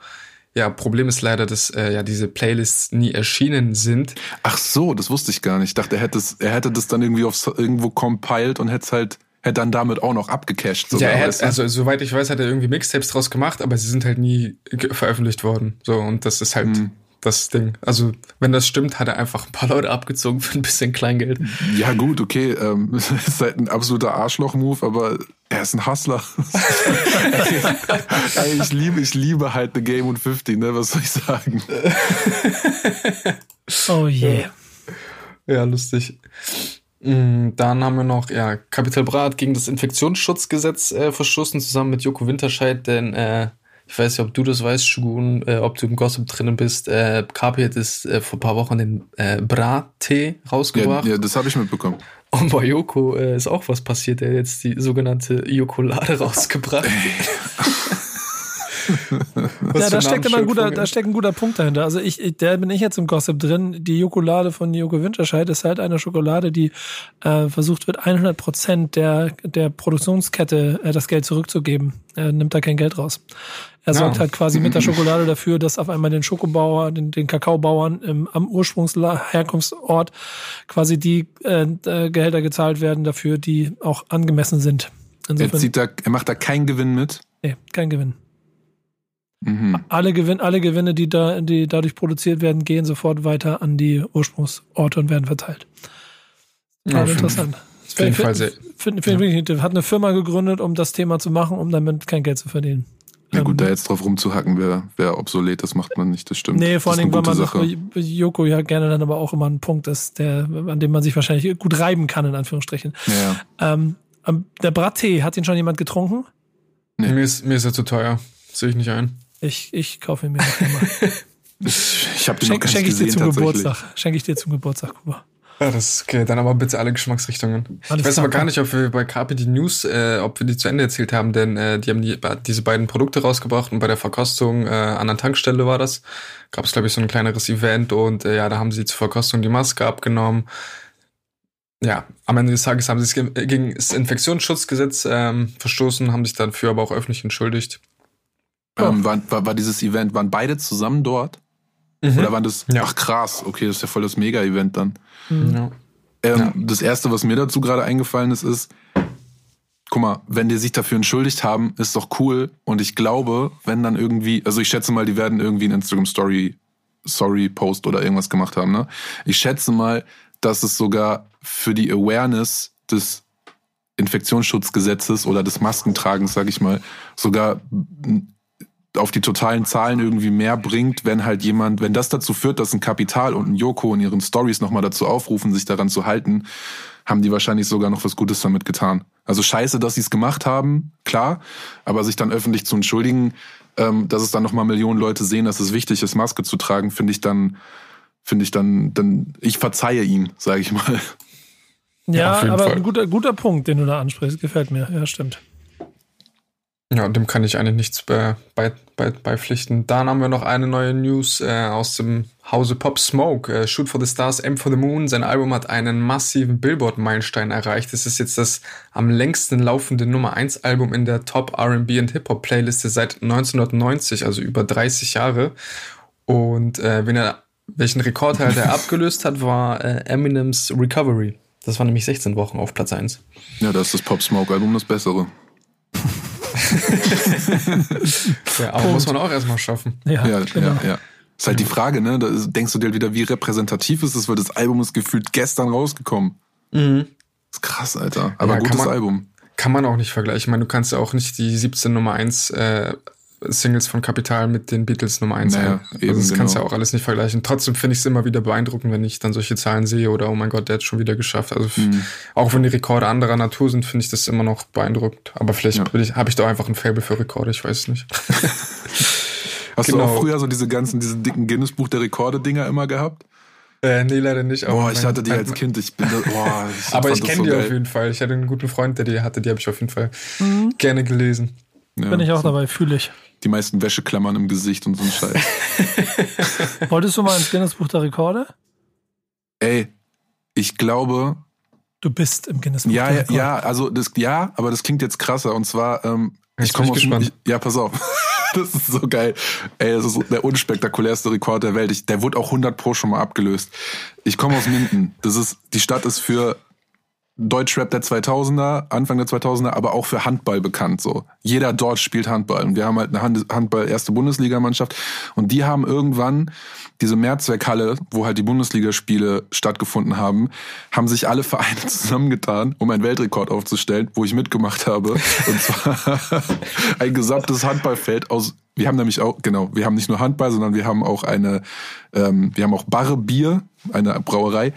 Ja, Problem ist leider, dass äh, ja diese Playlists nie erschienen sind. Ach so, das wusste ich gar nicht. Ich dachte, er hätte, es, er hätte das dann irgendwie aufs, irgendwo compiled und hätte es halt hätte dann damit auch noch abgecached. Sogar, ja, er hat, also soweit ich weiß, hat er irgendwie Mixtapes draus gemacht, aber sie sind halt nie veröffentlicht worden. So und das ist halt hm das Ding. Also, wenn das stimmt, hat er einfach ein paar Leute abgezogen für ein bisschen Kleingeld. Ja, gut, okay. Ähm, ist halt ein absoluter Arschloch-Move, aber er ist ein Hustler. Ey, ich liebe, ich liebe halt The Game und 50, ne? Was soll ich sagen? oh yeah. Ja, lustig. Mm, dann haben wir noch, ja, Kapital Brat gegen das Infektionsschutzgesetz äh, verstoßen, zusammen mit Joko Winterscheid, denn äh, Ich weiß nicht, ob du das weißt, Shugun, äh, ob du im Gossip drinnen bist. Äh, Kapi hat es äh, vor ein paar Wochen den äh, Bra-Tee rausgebracht. Ja, ja, das habe ich mitbekommen. Und bei Yoko äh, ist auch was passiert. Er hat jetzt die sogenannte Yokolade rausgebracht. ja, da steckt immer ein guter, da steckt ein guter Punkt dahinter. Also ich, ich, der bin ich jetzt im Gossip drin. Die Jokolade von Joko Winterscheid ist halt eine Schokolade, die äh, versucht wird, 100 Prozent der, der Produktionskette äh, das Geld zurückzugeben. Er nimmt da kein Geld raus. Er sorgt ja. halt quasi mit der Schokolade dafür, dass auf einmal den Schokobauer, den, den Kakaobauern im, am Ursprungsherkunftsort quasi die äh, äh, Gehälter gezahlt werden dafür, die auch angemessen sind. Insofern, er, zieht da, er macht da keinen Gewinn mit? Nee, kein Gewinn. Mhm. Alle, Gewinn, alle Gewinne, die, da, die dadurch produziert werden, gehen sofort weiter an die Ursprungsorte und werden verteilt. Ja, interessant. Auf jeden Fall sehr. Find, find ja. Hat eine Firma gegründet, um das Thema zu machen, um damit kein Geld zu verdienen. Ja gut, ähm, da jetzt drauf rumzuhacken wäre wär obsolet, das macht man nicht, das stimmt. Nee, vor allem, weil man Sache. Joko ja gerne dann aber auch immer ein Punkt ist, der, an dem man sich wahrscheinlich gut reiben kann, in Anführungsstrichen. Ja. Ähm, der Brattee, hat ihn schon jemand getrunken? Nee. Mir ist, mir ist er zu teuer. Sehe ich nicht ein. Ich, ich kaufe ihn mir noch einmal. ich habe den Schenk, noch schenke ich dir zum Geburtstag. Schenke ich dir zum Geburtstag, Kuba. Ja, das ist okay. Dann aber bitte alle Geschmacksrichtungen. Alles ich weiß aber gar nicht, ob wir bei Carpe die News, äh, ob wir die zu Ende erzählt haben, denn äh, die haben die, diese beiden Produkte rausgebracht und bei der Verkostung äh, an der Tankstelle war das. Gab es, glaube ich, so ein kleineres Event und äh, ja, da haben sie zur Verkostung die Maske abgenommen. Ja, am Ende des Tages haben sie es gegen das Infektionsschutzgesetz ähm, verstoßen, haben sich dafür aber auch öffentlich entschuldigt. Ähm, war, war, war dieses Event, waren beide zusammen dort? Mhm. Oder waren das, ja. ach krass, okay, das ist ja voll das Mega-Event dann. Mhm. Ähm, ja. Das erste, was mir dazu gerade eingefallen ist, ist, guck mal, wenn die sich dafür entschuldigt haben, ist doch cool. Und ich glaube, wenn dann irgendwie, also ich schätze mal, die werden irgendwie ein Instagram Story, Sorry Post oder irgendwas gemacht haben, ne? Ich schätze mal, dass es sogar für die Awareness des Infektionsschutzgesetzes oder des Maskentragens, sag ich mal, sogar auf die totalen Zahlen irgendwie mehr bringt, wenn halt jemand, wenn das dazu führt, dass ein Kapital und ein Joko in ihren Stories nochmal dazu aufrufen, sich daran zu halten, haben die wahrscheinlich sogar noch was Gutes damit getan. Also scheiße, dass sie es gemacht haben, klar, aber sich dann öffentlich zu entschuldigen, ähm, dass es dann nochmal Millionen Leute sehen, dass es wichtig ist, Maske zu tragen, finde ich dann, finde ich dann, dann, ich verzeihe ihm, sage ich mal. Ja, ja aber Fall. ein guter, guter Punkt, den du da ansprichst, gefällt mir. Ja, stimmt. Ja, dem kann ich eigentlich nichts bei, bei, bei, beipflichten. Dann haben wir noch eine neue News äh, aus dem Hause Pop Smoke. Äh, Shoot for the Stars, Aim for the Moon. Sein Album hat einen massiven Billboard-Meilenstein erreicht. Es ist jetzt das am längsten laufende Nummer 1 Album in der Top R&B und Hip-Hop Playliste seit 1990, also über 30 Jahre. Und äh, wenn er, welchen Rekord halt er abgelöst hat, war äh, Eminems Recovery. Das war nämlich 16 Wochen auf Platz 1. Ja, da ist das Pop Smoke Album das bessere. ja, aber Punkt. muss man auch erstmal schaffen. Ja, ja, genau. ja, ja. Ist halt die Frage, ne? Da denkst du dir halt wieder, wie repräsentativ ist das, weil das Album ist gefühlt gestern rausgekommen. Mhm. ist krass, Alter. Aber ja, gutes man, Album. Kann man auch nicht vergleichen. Ich meine, du kannst ja auch nicht die 17 Nummer 1 äh, Singles von Kapital mit den Beatles Nummer 1 naja, eben, also das genau. kannst du ja auch alles nicht vergleichen. Trotzdem finde ich es immer wieder beeindruckend, wenn ich dann solche Zahlen sehe oder oh mein Gott, der hat schon wieder geschafft. Also mhm. auch wenn die Rekorde anderer Natur sind, finde ich das immer noch beeindruckend. Aber vielleicht ja. habe ich da einfach ein Fable für Rekorde, ich weiß es nicht. Hast genau. du auch früher so diese ganzen, diese dicken Guinness-Buch der Rekorde-Dinger immer gehabt? Äh, nee, leider nicht. Boah, ich hatte die als Kind. Ich bin da, boah, ich Aber ich kenne so die geil. auf jeden Fall. Ich hatte einen guten Freund, der die hatte. Die habe ich auf jeden Fall mhm. gerne gelesen. Ja. Bin ich auch dabei, fühle ich die meisten Wäscheklammern im Gesicht und so ein Scheiß. Wolltest du mal ins Guinness Buch der Rekorde? Ey, ich glaube. Du bist im Guinness Buch ja, der Rekorde. Ja, ja, also das, ja, aber das klingt jetzt krasser. Und zwar, ähm, ich komme aus gespannt. Ich, ja, pass auf. das ist so geil. Ey, das ist der unspektakulärste Rekord der Welt. Ich, der wurde auch 100 pro schon mal abgelöst. Ich komme aus Minden. Das ist, die Stadt ist für Deutschrap der 2000er, Anfang der 2000er, aber auch für Handball bekannt. So jeder dort spielt Handball und wir haben halt eine Handball erste Bundesligamannschaft und die haben irgendwann diese Mehrzweckhalle, wo halt die Bundesligaspiele stattgefunden haben, haben sich alle Vereine zusammengetan, um einen Weltrekord aufzustellen, wo ich mitgemacht habe. Und zwar ein gesamtes Handballfeld aus. Wir haben nämlich auch genau, wir haben nicht nur Handball, sondern wir haben auch eine, ähm, wir haben auch Barre Bier, eine Brauerei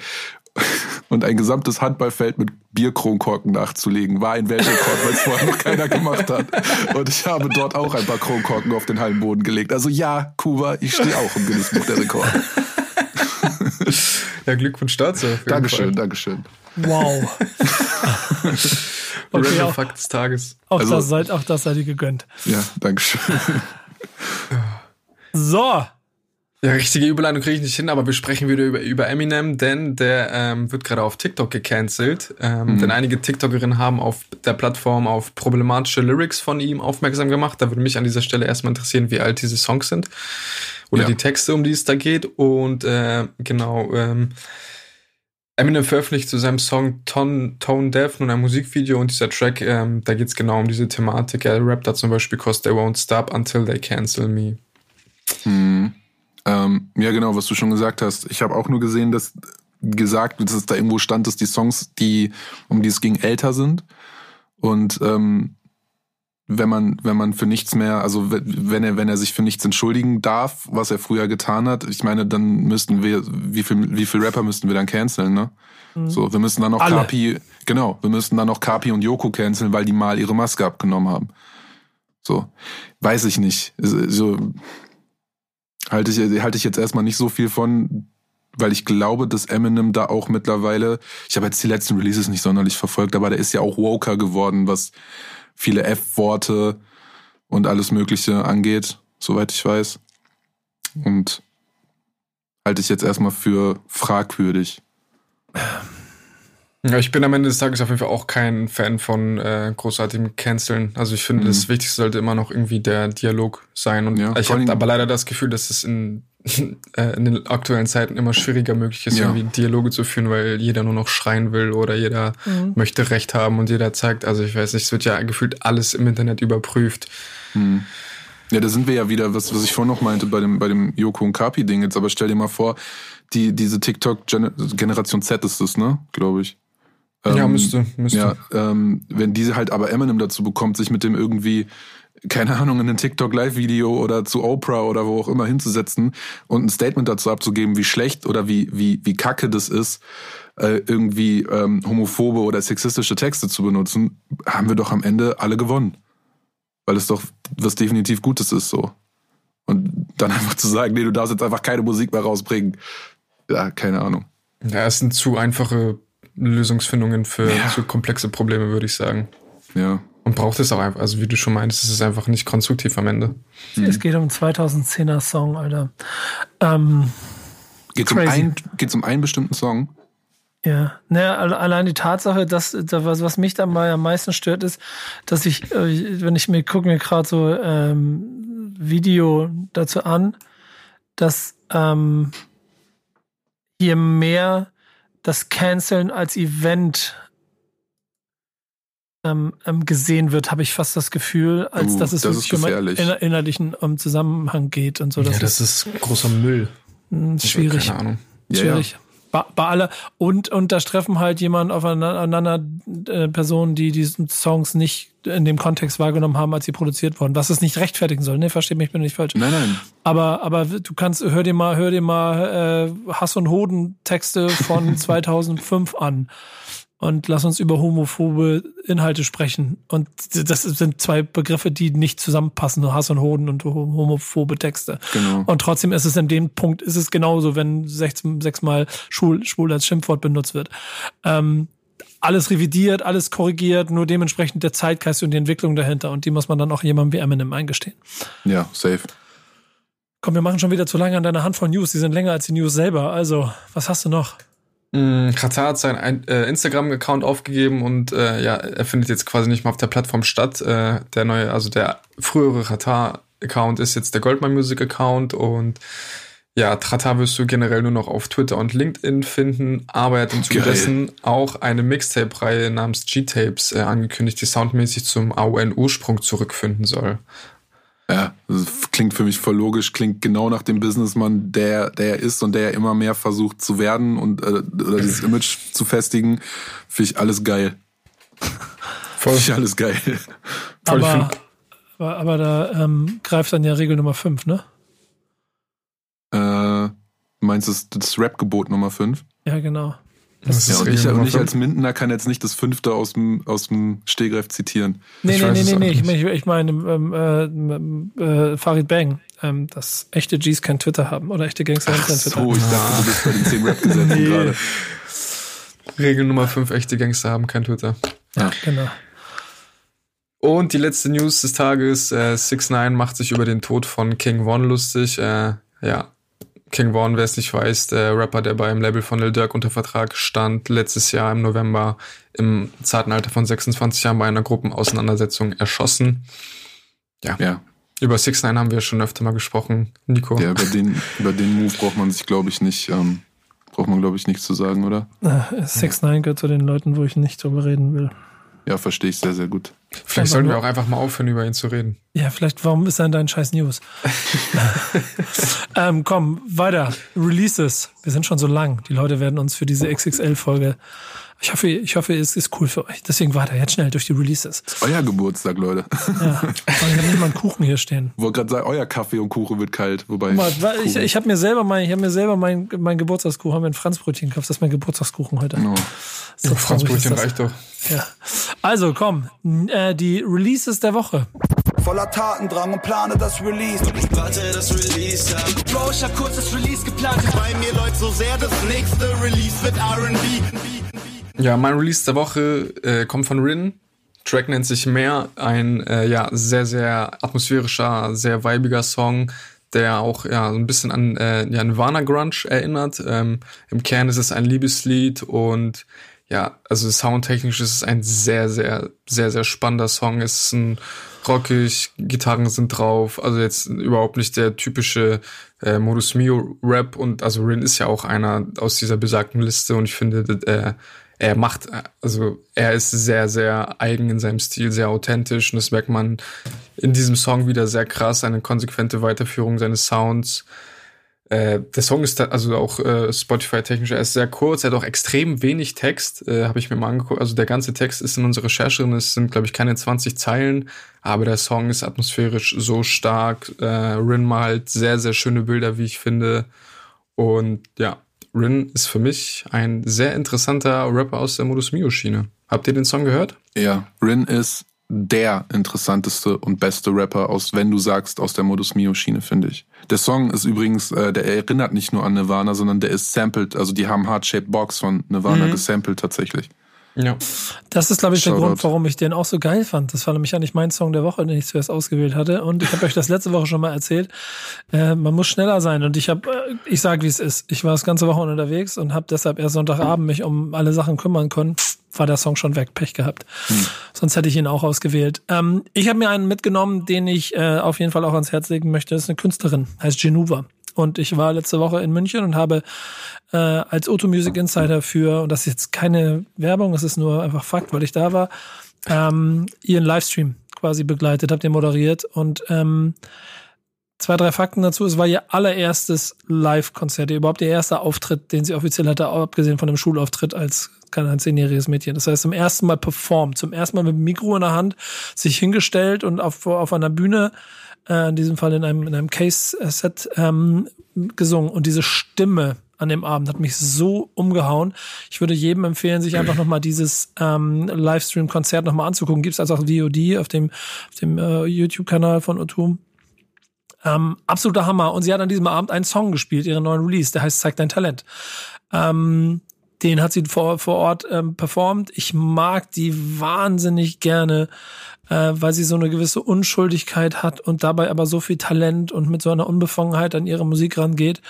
und ein gesamtes Handballfeld mit Bierkronkorken nachzulegen. War ein Weltrekord, weil es vorher noch keiner gemacht hat. Und ich habe dort auch ein paar Kronkorken auf den Hallenboden gelegt. Also ja, Kuba, ich stehe auch im Guinness-Buch der Rekorde. ja, Glückwunsch dazu. Dankeschön, Fall. Dankeschön. Wow. okay, auch, Fakt des Tages. Auch, also, das seid, auch das seid ihr gegönnt. Ja, Dankeschön. so, ja, richtige Überleitung kriege ich nicht hin, aber wir sprechen wieder über, über Eminem, denn der ähm, wird gerade auf TikTok gecancelt. Ähm, mhm. Denn einige TikTokerinnen haben auf der Plattform auf problematische Lyrics von ihm aufmerksam gemacht. Da würde mich an dieser Stelle erstmal interessieren, wie alt diese Songs sind. Oder ja. die Texte, um die es da geht. Und äh, genau, ähm, Eminem veröffentlicht zu seinem Song Tone, Tone Deaf nun ein Musikvideo und dieser Track, ähm, da geht es genau um diese Thematik. Er rappt da zum Beispiel, Cause they won't stop until they cancel me. Mhm. Ähm, ja, genau, was du schon gesagt hast. Ich habe auch nur gesehen, dass gesagt, dass es da irgendwo stand, dass die Songs, die um die es ging, älter sind. Und ähm, wenn man, wenn man für nichts mehr, also wenn er, wenn er sich für nichts entschuldigen darf, was er früher getan hat, ich meine, dann müssten wir, wie viel, wie viel Rapper müssten wir dann canceln, ne? Mhm. So, wir müssen dann noch Alle. Kapi, genau, wir müssten dann noch Kapi und Yoko canceln, weil die mal ihre Maske abgenommen haben. So, weiß ich nicht. So, halte ich, halte ich jetzt erstmal nicht so viel von, weil ich glaube, dass Eminem da auch mittlerweile, ich habe jetzt die letzten Releases nicht sonderlich verfolgt, aber der ist ja auch woker geworden, was viele F-Worte und alles Mögliche angeht, soweit ich weiß. Und halte ich jetzt erstmal für fragwürdig. Ja, ich bin am Ende des Tages auf jeden Fall auch kein Fan von äh, großartigem Canceln. Also ich finde, mhm. das Wichtigste sollte immer noch irgendwie der Dialog sein. Und ja, ich habe aber leider das Gefühl, dass es in, äh, in den aktuellen Zeiten immer schwieriger möglich ist, ja. irgendwie Dialoge zu führen, weil jeder nur noch schreien will oder jeder mhm. möchte Recht haben und jeder zeigt, also ich weiß nicht, es wird ja gefühlt alles im Internet überprüft. Mhm. Ja, da sind wir ja wieder, was, was ich vorhin noch meinte bei dem, bei dem Joko und Kapi-Ding jetzt, aber stell dir mal vor, die, diese TikTok-Generation Z ist das, ne, glaube ich. Ähm, ja, müsste, müsste. Ja, ähm, wenn diese halt aber Eminem dazu bekommt, sich mit dem irgendwie, keine Ahnung, in ein TikTok-Live-Video oder zu Oprah oder wo auch immer hinzusetzen und ein Statement dazu abzugeben, wie schlecht oder wie, wie, wie kacke das ist, äh, irgendwie ähm, homophobe oder sexistische Texte zu benutzen, haben wir doch am Ende alle gewonnen. Weil es doch was definitiv Gutes ist so. Und dann einfach zu sagen, nee, du darfst jetzt einfach keine Musik mehr rausbringen. Ja, keine Ahnung. Ja, es sind zu einfache Lösungsfindungen für ja. so komplexe Probleme, würde ich sagen. Ja. Und braucht es auch einfach, also wie du schon meinst, es ist einfach nicht konstruktiv am Ende. Es geht um 2010er Song, Alter. Ähm, geht es um, ein, um einen bestimmten Song? Ja, naja, allein die Tatsache, dass, was, was mich dabei am meisten stört, ist, dass ich, äh, wenn ich mir gucke mir gerade so ähm, Video dazu an, dass ähm, je mehr das Canceln als Event ähm, ähm, gesehen wird, habe ich fast das Gefühl, als uh, dass es das wirklich um inner innerlichen um Zusammenhang geht und so. Ja, das ist großer Müll. Hm, schwierig. Keine Ahnung. Schwierig. Ja, ja bei, bei aller und und da treffen halt jemand aufeinander äh, Personen, die diesen Songs nicht in dem Kontext wahrgenommen haben, als sie produziert wurden. Was es nicht rechtfertigen soll, ne? Versteht mich, ich bin nicht falsch. Nein, nein. Aber aber du kannst hör dir mal hör dir mal äh, Hass und Hoden Texte von 2005 an und lass uns über homophobe Inhalte sprechen. Und das sind zwei Begriffe, die nicht zusammenpassen, Hass und Hoden und homophobe Texte. Genau. Und trotzdem ist es in dem Punkt, ist es genauso, wenn sechs, sechsmal schwul, schwul als Schimpfwort benutzt wird. Ähm, alles revidiert, alles korrigiert, nur dementsprechend der Zeitgeist und die Entwicklung dahinter. Und die muss man dann auch jemandem wie Eminem eingestehen. Ja, safe. Komm, wir machen schon wieder zu lange an deiner Hand von News. Die sind länger als die News selber. Also, was hast du noch? Mm, Katar hat seinen äh, Instagram-Account aufgegeben und äh, ja, er findet jetzt quasi nicht mehr auf der Plattform statt. Äh, der neue, also der frühere Katar-Account ist jetzt der Goldman Music-Account und ja, Trata wirst du generell nur noch auf Twitter und LinkedIn finden, aber er hat im Zuge dessen auch eine Mixtape-Reihe namens G-Tapes äh, angekündigt, die soundmäßig zum AUN-Ursprung zurückfinden soll. Ja, das klingt für mich voll logisch, klingt genau nach dem Businessman, der der ist und der immer mehr versucht zu werden und äh, oder dieses Image zu festigen. Finde ich alles geil. Finde ich alles geil. Aber, aber, aber da ähm, greift dann ja Regel Nummer 5, ne? Äh, meinst du das Rap-Gebot Nummer 5? Ja, genau. Das ja, und ich, und ich als Mindener kann jetzt nicht das fünfte aus dem, aus dem Stehgreif zitieren. Nee, ich nee, nee, nee, nee. Ich meine, ich meine ähm, äh, äh, Farid Bang, ähm, dass echte Gs kein Twitter haben oder echte Gangster kein Twitter. So, ich dachte, du bist bei den 10 Rap-Gesetzen nee. gerade. Regel Nummer 5, echte Gangster haben kein Twitter. Ja, genau. Und die letzte News des Tages, äh, 6 9 macht sich über den Tod von King Von lustig. Äh, ja, King Vaughn, wer es nicht weiß, der Rapper, der beim Label von Lil Durk unter Vertrag stand, letztes Jahr im November im zarten Alter von 26 Jahren bei einer Gruppenauseinandersetzung erschossen. Ja. ja. Über 6 9 haben wir schon öfter mal gesprochen, Nico. Ja, über den, über den Move braucht man sich, glaube ich, nicht, ähm, braucht man, glaube ich, nichts zu sagen, oder? 6 9 gehört zu den Leuten, wo ich nicht drüber reden will. Ja, verstehe ich sehr, sehr gut. Vielleicht sollten wir auch einfach mal aufhören, über ihn zu reden. Ja, vielleicht, warum ist er in deinen scheiß News? ähm, komm, weiter. Releases. Wir sind schon so lang. Die Leute werden uns für diese XXL-Folge. Ich hoffe, ich hoffe, es ist cool für euch. Deswegen weiter, jetzt schnell durch die Releases. Euer Geburtstag, Leute. Ja. Ich habe nicht mal einen Kuchen hier stehen. Ich wollte gerade sagen, euer Kaffee und Kuchen wird kalt. Wobei. Mal, ich, ich habe mir selber mein, ich habe mir selber mein, mein Geburtstagskuchen, haben wir ein Franzbrötchen gekauft. Das ist mein Geburtstagskuchen heute. No. So, Franzbrötchen reicht doch. Ja. Also komm, äh, die Releases der Woche. Voller Tatendrang und plane das Release. Warte, das Release, ja. Bro, ich hab kurz das Release geplant. Bei mir läuft so sehr, das nächste Release wird R&B. Ja, mein Release der Woche äh, kommt von Rin. Track nennt sich Mehr, ein äh, ja sehr sehr atmosphärischer, sehr weibiger Song, der auch ja so ein bisschen an äh, ja, Nirvana Grunge erinnert. Ähm, Im Kern ist es ein Liebeslied und ja, also soundtechnisch ist es ein sehr, sehr, sehr, sehr spannender Song. Es ist ein rockig, Gitarren sind drauf, also jetzt überhaupt nicht der typische äh, Modus Mio Rap und also Rin ist ja auch einer aus dieser besagten Liste und ich finde, äh, er macht, also er ist sehr, sehr eigen in seinem Stil, sehr authentisch und das merkt man in diesem Song wieder sehr krass, eine konsequente Weiterführung seines Sounds. Äh, der Song ist da, also auch äh, Spotify-technisch, er ist sehr kurz, er hat auch extrem wenig Text, äh, habe ich mir mal angeguckt. Also der ganze Text ist in unserer Recherche drin, es sind, glaube ich, keine 20 Zeilen, aber der Song ist atmosphärisch so stark. Äh, Rin malt sehr, sehr schöne Bilder, wie ich finde. Und ja, Rin ist für mich ein sehr interessanter Rapper aus der Modus Mio-Schiene. Habt ihr den Song gehört? Ja, Rin ist der interessanteste und beste Rapper aus, wenn du sagst, aus der Modus Mio Schiene, finde ich. Der Song ist übrigens, äh, der erinnert nicht nur an Nirvana, sondern der ist sampled, also die haben Heart-Shaped Box von Nirvana mhm. gesampelt tatsächlich. Ja. Das ist, glaube ich, der Grund, warum ich den auch so geil fand. Das war nämlich ja nicht mein Song der Woche, den ich zuerst ausgewählt hatte. Und ich habe euch das letzte Woche schon mal erzählt. Äh, man muss schneller sein. Und ich habe, äh, ich sage, wie es ist. Ich war das ganze Woche unterwegs und habe deshalb erst Sonntagabend mich um alle Sachen kümmern können war der Song schon weg, Pech gehabt. Hm. Sonst hätte ich ihn auch ausgewählt. Ähm, ich habe mir einen mitgenommen, den ich äh, auf jeden Fall auch ans Herz legen möchte. Das ist eine Künstlerin, heißt Genuva. Und ich war letzte Woche in München und habe äh, als Auto Music Insider für, und das ist jetzt keine Werbung, das ist nur einfach Fakt, weil ich da war, ähm, ihren Livestream quasi begleitet, habt ihr moderiert und ähm, Zwei, drei Fakten dazu. Es war ihr allererstes Live-Konzert, überhaupt ihr erster Auftritt, den sie offiziell hatte, abgesehen von dem Schulauftritt als keine ein zehnjähriges Mädchen. Das heißt, zum ersten Mal performt, zum ersten Mal mit dem Mikro in der Hand, sich hingestellt und auf, auf einer Bühne, äh, in diesem Fall in einem, in einem Case-Set, ähm, gesungen. Und diese Stimme an dem Abend hat mich so umgehauen. Ich würde jedem empfehlen, sich einfach nochmal dieses ähm, Livestream-Konzert nochmal anzugucken. Gibt es also auch VOD auf dem, auf dem äh, YouTube-Kanal von Otum. Ähm, absoluter Hammer. Und sie hat an diesem Abend einen Song gespielt, ihren neuen Release, der heißt Zeig dein Talent. Ähm, den hat sie vor, vor Ort ähm, performt. Ich mag die wahnsinnig gerne äh, weil sie so eine gewisse Unschuldigkeit hat und dabei aber so viel Talent und mit so einer Unbefangenheit an ihre Musik rangeht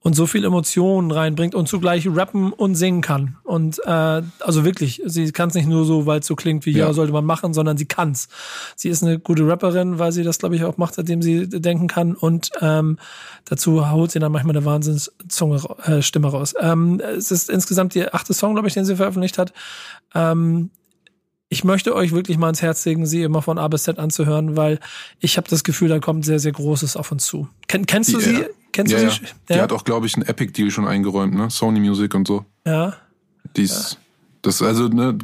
und so viel Emotionen reinbringt und zugleich rappen und singen kann. Und äh, also wirklich, sie kann es nicht nur so, weil es so klingt wie ja. ja. sollte man machen, sondern sie kann's. Sie ist eine gute Rapperin, weil sie das, glaube ich, auch macht, seitdem sie denken kann. Und ähm, dazu holt sie dann manchmal eine Wahnsinnszunge, äh, Stimme raus. Ähm, es ist insgesamt der achte Song, glaube ich, den sie veröffentlicht hat. Ähm, ich möchte euch wirklich mal ins Herz legen, sie immer von A bis Z anzuhören, weil ich habe das Gefühl, da kommt sehr, sehr Großes auf uns zu. Ken, kennst du die, sie? Kennst ja, du sie? Ja. Die hat auch, glaube ich, einen Epic-Deal schon eingeräumt, ne? Sony Music und so. Ja. Die ist, ja. das, also, ne,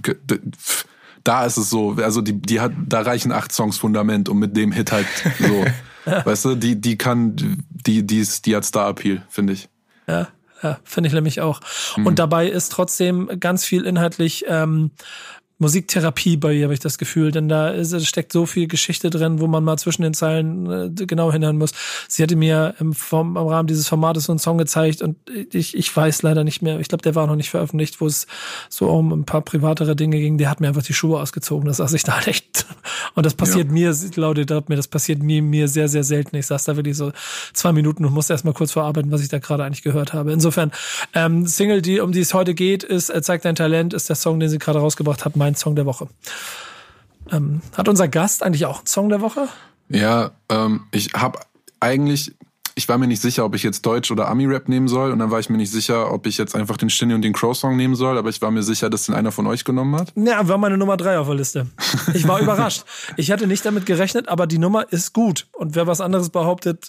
da ist es so, also die, die hat, da reichen acht Songs Fundament und mit dem Hit halt so. weißt du, die, die kann, die, die ist, die hat Star-Appeal, finde ich. Ja. ja, finde ich nämlich auch. Mhm. Und dabei ist trotzdem ganz viel inhaltlich ähm, Musiktherapie bei ihr, habe ich das Gefühl, denn da ist, steckt so viel Geschichte drin, wo man mal zwischen den Zeilen äh, genau hinhören muss. Sie hatte mir im, vom, im Rahmen dieses Formates so einen Song gezeigt und ich, ich weiß leider nicht mehr, ich glaube, der war noch nicht veröffentlicht, wo es so um ein paar privatere Dinge ging. Der hat mir einfach die Schuhe ausgezogen. Das saß ich da echt. Und das passiert ja. mir, glaubt mir, das passiert mir, mir sehr, sehr selten. Ich saß da wirklich so zwei Minuten und musste erstmal kurz verarbeiten, was ich da gerade eigentlich gehört habe. Insofern, ähm, Single, die, um die es heute geht, ist äh, Zeig dein Talent, ist der Song, den sie gerade rausgebracht hat, mein Song der Woche. Ähm, hat unser Gast eigentlich auch einen Song der Woche? Ja, ähm, ich habe eigentlich, ich war mir nicht sicher, ob ich jetzt Deutsch oder Ami-Rap nehmen soll. Und dann war ich mir nicht sicher, ob ich jetzt einfach den Shinny und den Crow-Song nehmen soll. Aber ich war mir sicher, dass den einer von euch genommen hat. Ja, war meine Nummer drei auf der Liste. Ich war überrascht. Ich hatte nicht damit gerechnet, aber die Nummer ist gut. Und wer was anderes behauptet,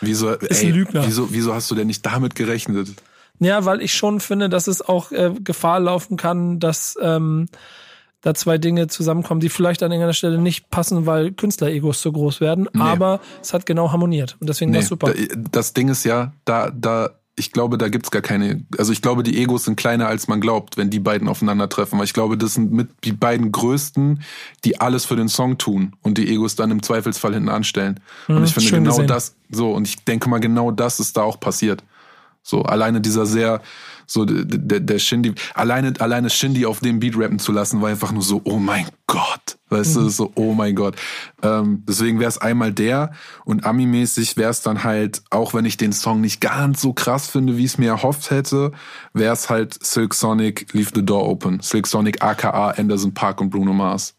wieso, ist ein Lügner. Wieso, wieso hast du denn nicht damit gerechnet? Ja, weil ich schon finde, dass es auch äh, Gefahr laufen kann, dass ähm, da zwei Dinge zusammenkommen, die vielleicht an irgendeiner Stelle nicht passen, weil Künstler-Egos zu groß werden, nee. aber es hat genau harmoniert und deswegen nee, war super. Das Ding ist ja, da, da, ich glaube, da gibt's gar keine, also ich glaube, die Egos sind kleiner, als man glaubt, wenn die beiden aufeinandertreffen, weil ich glaube, das sind mit die beiden größten, die alles für den Song tun und die Egos dann im Zweifelsfall hinten anstellen. Mhm, und ich finde genau gesehen. das, so, und ich denke mal, genau das ist da auch passiert. So, alleine dieser sehr, so der, der Shindy, alleine, alleine Shindy auf dem Beat rappen zu lassen, war einfach nur so, oh mein Gott. Weißt mhm. du, so, oh mein Gott. Ähm, deswegen wäre es einmal der und Ami-mäßig wäre es dann halt, auch wenn ich den Song nicht ganz so krass finde, wie ich es mir erhofft hätte, wäre es halt Silk Sonic Leave the Door Open. Silk Sonic aka Anderson Park und Bruno Mars.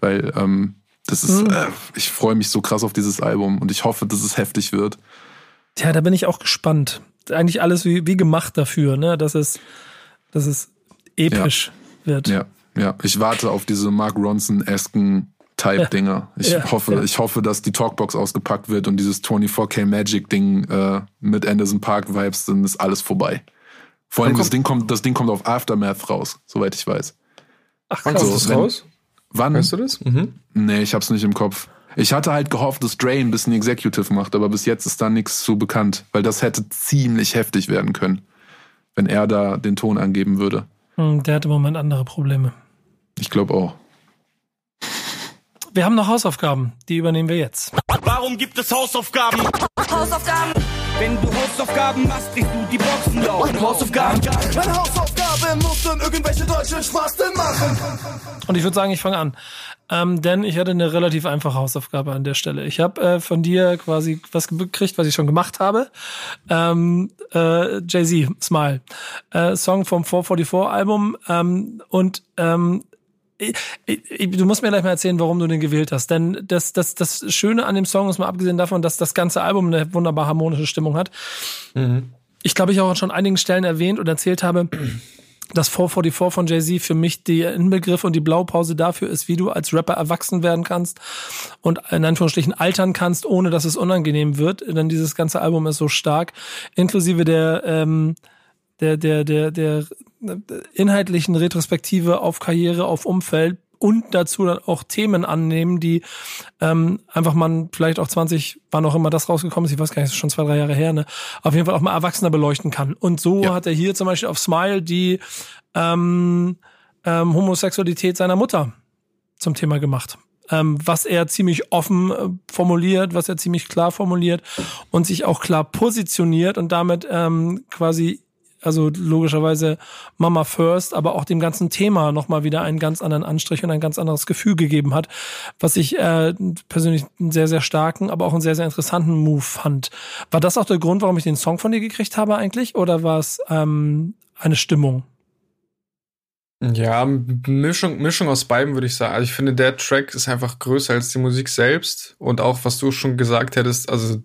Weil, ähm, das ist, mhm. äh, ich freue mich so krass auf dieses Album und ich hoffe, dass es heftig wird. Tja, da bin ich auch gespannt eigentlich alles wie, wie gemacht dafür, ne? dass, es, dass es episch ja. wird. Ja, ja. Ich warte auf diese Mark Ronson-esken Type-Dinger. Ich ja, hoffe, ja. ich hoffe, dass die Talkbox ausgepackt wird und dieses 24K Magic-Ding äh, mit Anderson Park-Vibes, dann ist alles vorbei. Vor allem, das Ding, kommt, das Ding kommt auf Aftermath raus, soweit ich weiß. Ach, wann kommt das raus? Wann? Weißt du das? Mhm. Nee, ich hab's nicht im Kopf. Ich hatte halt gehofft, dass Dre ein bisschen Executive macht, aber bis jetzt ist da nichts so bekannt, weil das hätte ziemlich heftig werden können, wenn er da den Ton angeben würde. Hm, der hat im Moment andere Probleme. Ich glaube auch. Wir haben noch Hausaufgaben, die übernehmen wir jetzt. Warum gibt es Hausaufgaben? Hausaufgaben! Wenn du Hausaufgaben machst, kriegst du die Boxen laut. Hausaufgaben. Meine Hausaufgabe muss dann irgendwelche deutschen Spaß machen. Und ich würde sagen, ich fange an. Ähm, denn ich hatte eine relativ einfache Hausaufgabe an der Stelle. Ich habe äh, von dir quasi was gekriegt, was ich schon gemacht habe. Ähm, äh, Jay-Z, Smile. Äh, Song vom 444-Album. Ähm, und ähm, du musst mir gleich mal erzählen, warum du den gewählt hast. Denn das, das, das Schöne an dem Song ist mal abgesehen davon, dass das ganze Album eine wunderbar harmonische Stimmung hat. Mhm. Ich glaube, ich auch schon an einigen Stellen erwähnt und erzählt habe, dass 444 von Jay-Z für mich der Inbegriff und die Blaupause dafür ist, wie du als Rapper erwachsen werden kannst und in Anführungsstrichen altern kannst, ohne dass es unangenehm wird. Denn dieses ganze Album ist so stark, inklusive der ähm, der, der, der, der inhaltlichen Retrospektive auf Karriere, auf Umfeld und dazu dann auch Themen annehmen, die ähm, einfach man vielleicht auch 20, wann auch immer das rausgekommen ist, ich weiß gar nicht, ist schon zwei, drei Jahre her, ne, auf jeden Fall auch mal Erwachsener beleuchten kann. Und so ja. hat er hier zum Beispiel auf Smile die ähm, ähm, Homosexualität seiner Mutter zum Thema gemacht. Ähm, was er ziemlich offen äh, formuliert, was er ziemlich klar formuliert und sich auch klar positioniert und damit ähm, quasi also logischerweise Mama First, aber auch dem ganzen Thema nochmal wieder einen ganz anderen Anstrich und ein ganz anderes Gefühl gegeben hat, was ich äh, persönlich einen sehr, sehr starken, aber auch einen sehr, sehr interessanten Move fand. War das auch der Grund, warum ich den Song von dir gekriegt habe eigentlich oder war es ähm, eine Stimmung? Ja, Mischung, Mischung aus beiden würde ich sagen. Also ich finde, der Track ist einfach größer als die Musik selbst und auch, was du schon gesagt hättest, also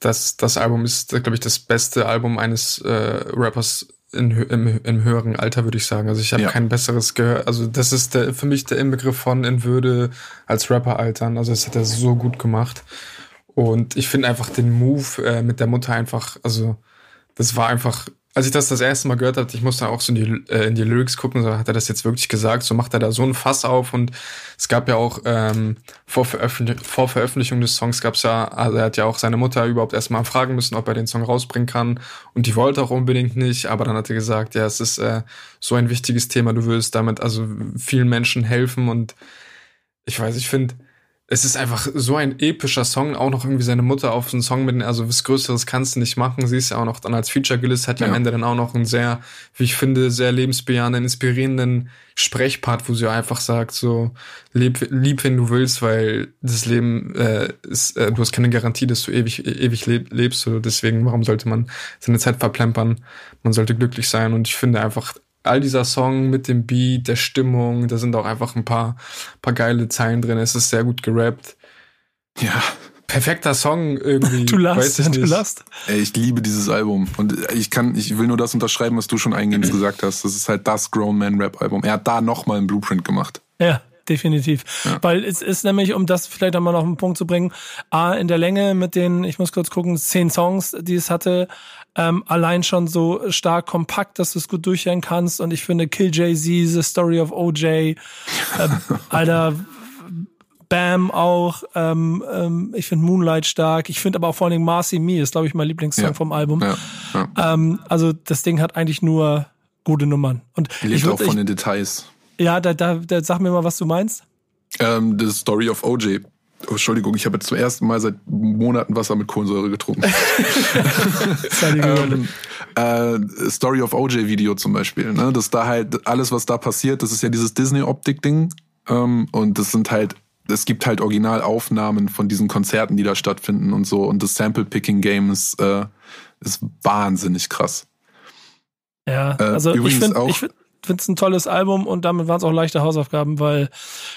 das, das Album ist, glaube ich, das beste Album eines äh, Rappers in, im, im höheren Alter, würde ich sagen. Also ich habe ja. kein besseres gehört. Also das ist der, für mich der Inbegriff von in Würde als Rapper altern. Also das hat er so gut gemacht. Und ich finde einfach den Move äh, mit der Mutter einfach, also das war einfach als ich das das erste Mal gehört habe, ich musste auch so in die, äh, in die Lyrics gucken, so hat er das jetzt wirklich gesagt, so macht er da so ein Fass auf und es gab ja auch ähm, vor, Veröffentlich vor Veröffentlichung des Songs gab es ja, also er hat ja auch seine Mutter überhaupt erstmal fragen müssen, ob er den Song rausbringen kann und die wollte auch unbedingt nicht, aber dann hat er gesagt, ja, es ist äh, so ein wichtiges Thema, du willst damit also vielen Menschen helfen und ich weiß, ich finde, es ist einfach so ein epischer Song, auch noch irgendwie seine Mutter auf einen Song mit, also was Größeres kannst du nicht machen. Sie ist ja auch noch dann als Feature gelistet, hat ja, am Ende dann auch noch einen sehr, wie ich finde, sehr lebensbejahenden, inspirierenden Sprechpart, wo sie einfach sagt, so, leb, lieb, wenn du willst, weil das Leben äh, ist, äh, du hast keine Garantie, dass du ewig, ewig leb, lebst, so, deswegen, warum sollte man seine Zeit verplempern? Man sollte glücklich sein und ich finde einfach, all dieser Song mit dem Beat, der Stimmung, da sind auch einfach ein paar, paar geile Zeilen drin. Es ist sehr gut gerappt. Ja. Perfekter Song irgendwie. Du lachst, du lachst. Ey, ich liebe dieses Album und ich kann, ich will nur das unterschreiben, was du schon eingehend gesagt hast. Das ist halt das Grown Man Rap Album. Er hat da nochmal einen Blueprint gemacht. Ja, definitiv. Ja. Weil es ist nämlich, um das vielleicht einmal noch auf den Punkt zu bringen, A, in der Länge mit den, ich muss kurz gucken, zehn Songs, die es hatte, ähm, allein schon so stark kompakt, dass du es gut durchhören kannst. Und ich finde Kill Jay-Z, The Story of OJ, äh, Alter, Bam auch. Ähm, ähm, ich finde Moonlight stark. Ich finde aber auch vor allen Dingen Marcy Me ist, glaube ich, mein Lieblingssong ja. vom Album. Ja. Ja. Ähm, also das Ding hat eigentlich nur gute Nummern. Und Lebt ich auch von ich, den Details. Ja, da, da, da sag mir mal, was du meinst. Ähm, The Story of OJ. Oh, Entschuldigung, ich habe jetzt zum ersten Mal seit Monaten Wasser mit Kohlensäure getrunken. ähm, äh, Story of OJ Video zum Beispiel, ne? Das da halt alles, was da passiert, das ist ja dieses Disney-Optik-Ding. Ähm, und das sind halt, es gibt halt Originalaufnahmen von diesen Konzerten, die da stattfinden und so. Und das Sample-Picking-Game ist, äh, ist wahnsinnig krass. Ja, äh, also ich finde ich find, es ein tolles Album und damit waren es auch leichte Hausaufgaben, weil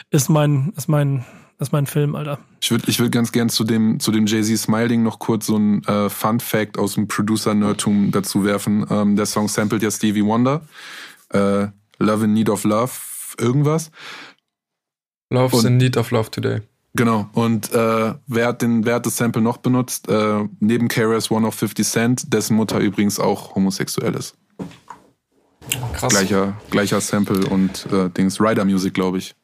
ist mein, ist mein das ist mein Film, Alter. Ich würde ich würd ganz gern zu dem, zu dem Jay-Z Smile-Ding noch kurz so ein äh, Fun-Fact aus dem Producer-Nerdtum dazu werfen. Ähm, der Song samplet ja Stevie Wonder. Äh, Love in Need of Love, irgendwas. Love's in Need of Love Today. Genau. Und äh, wer, hat den, wer hat das Sample noch benutzt? Äh, neben KRS One of 50 Cent, dessen Mutter übrigens auch homosexuell ist. Krass. Gleicher, gleicher Sample und äh, Dings. Rider Music, glaube ich.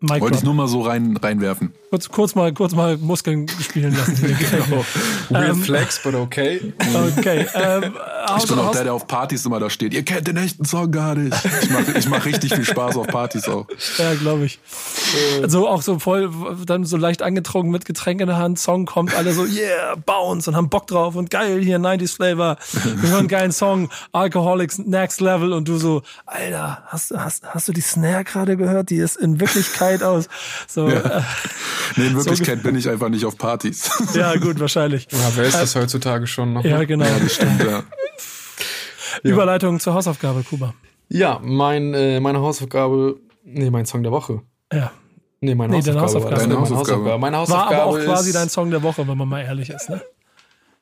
Mic Wollte ich nur mal so rein, reinwerfen. Kurz, kurz, mal, kurz mal Muskeln spielen lassen. genau. Real ähm, flex, but okay. Okay. Ähm, ich bin auch der, der auf Partys immer da steht. Ihr kennt den echten Song gar nicht. Ich mache ich mach richtig viel Spaß auf Partys auch. Ja, glaube ich. So auch so voll, dann so leicht angetrunken mit Getränk in der Hand. Song kommt, alle so, yeah, bounce und haben Bock drauf und geil, hier 90s Flavor. Wir hören einen geilen Song, Alcoholics Next Level und du so, Alter, hast, hast, hast du die Snare gerade gehört? Die ist in Wirklichkeit aus. So, ja. äh, Nee, in Wirklichkeit so bin ich einfach nicht auf Partys. Ja, gut, wahrscheinlich. Ja, wer ist das äh, heutzutage schon noch? Ja, genau. Ja, das stimmt, ja. Überleitung zur Hausaufgabe, Kuba. Ja, mein, äh, meine Hausaufgabe, nee, mein Song der Woche. Ja. Nee, meine nee, Hausaufgabe. Hausaufgabe. Deine meine Hausaufgabe. Meine Hausaufgabe war aber auch quasi dein Song der Woche, wenn man mal ehrlich ist, ne?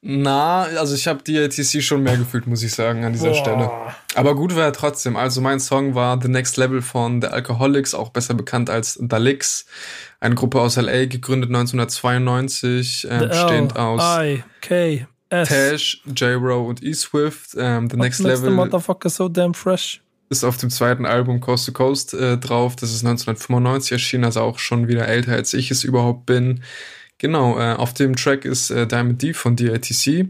Na, also ich habe DLTC schon mehr gefühlt, muss ich sagen, an dieser Boah. Stelle. Aber gut war er trotzdem. Also mein Song war The Next Level von The Alcoholics, auch besser bekannt als Dalix. Eine Gruppe aus LA, gegründet 1992, ähm, stehend aus I, K, S. Tash, J-Ro und E-Swift. Ähm, The What Next Level the motherfucker so damn fresh. ist auf dem zweiten Album Coast to Coast äh, drauf. Das ist 1995 erschienen, also auch schon wieder älter, als ich es überhaupt bin. Genau, äh, auf dem Track ist äh, Diamond D von DITC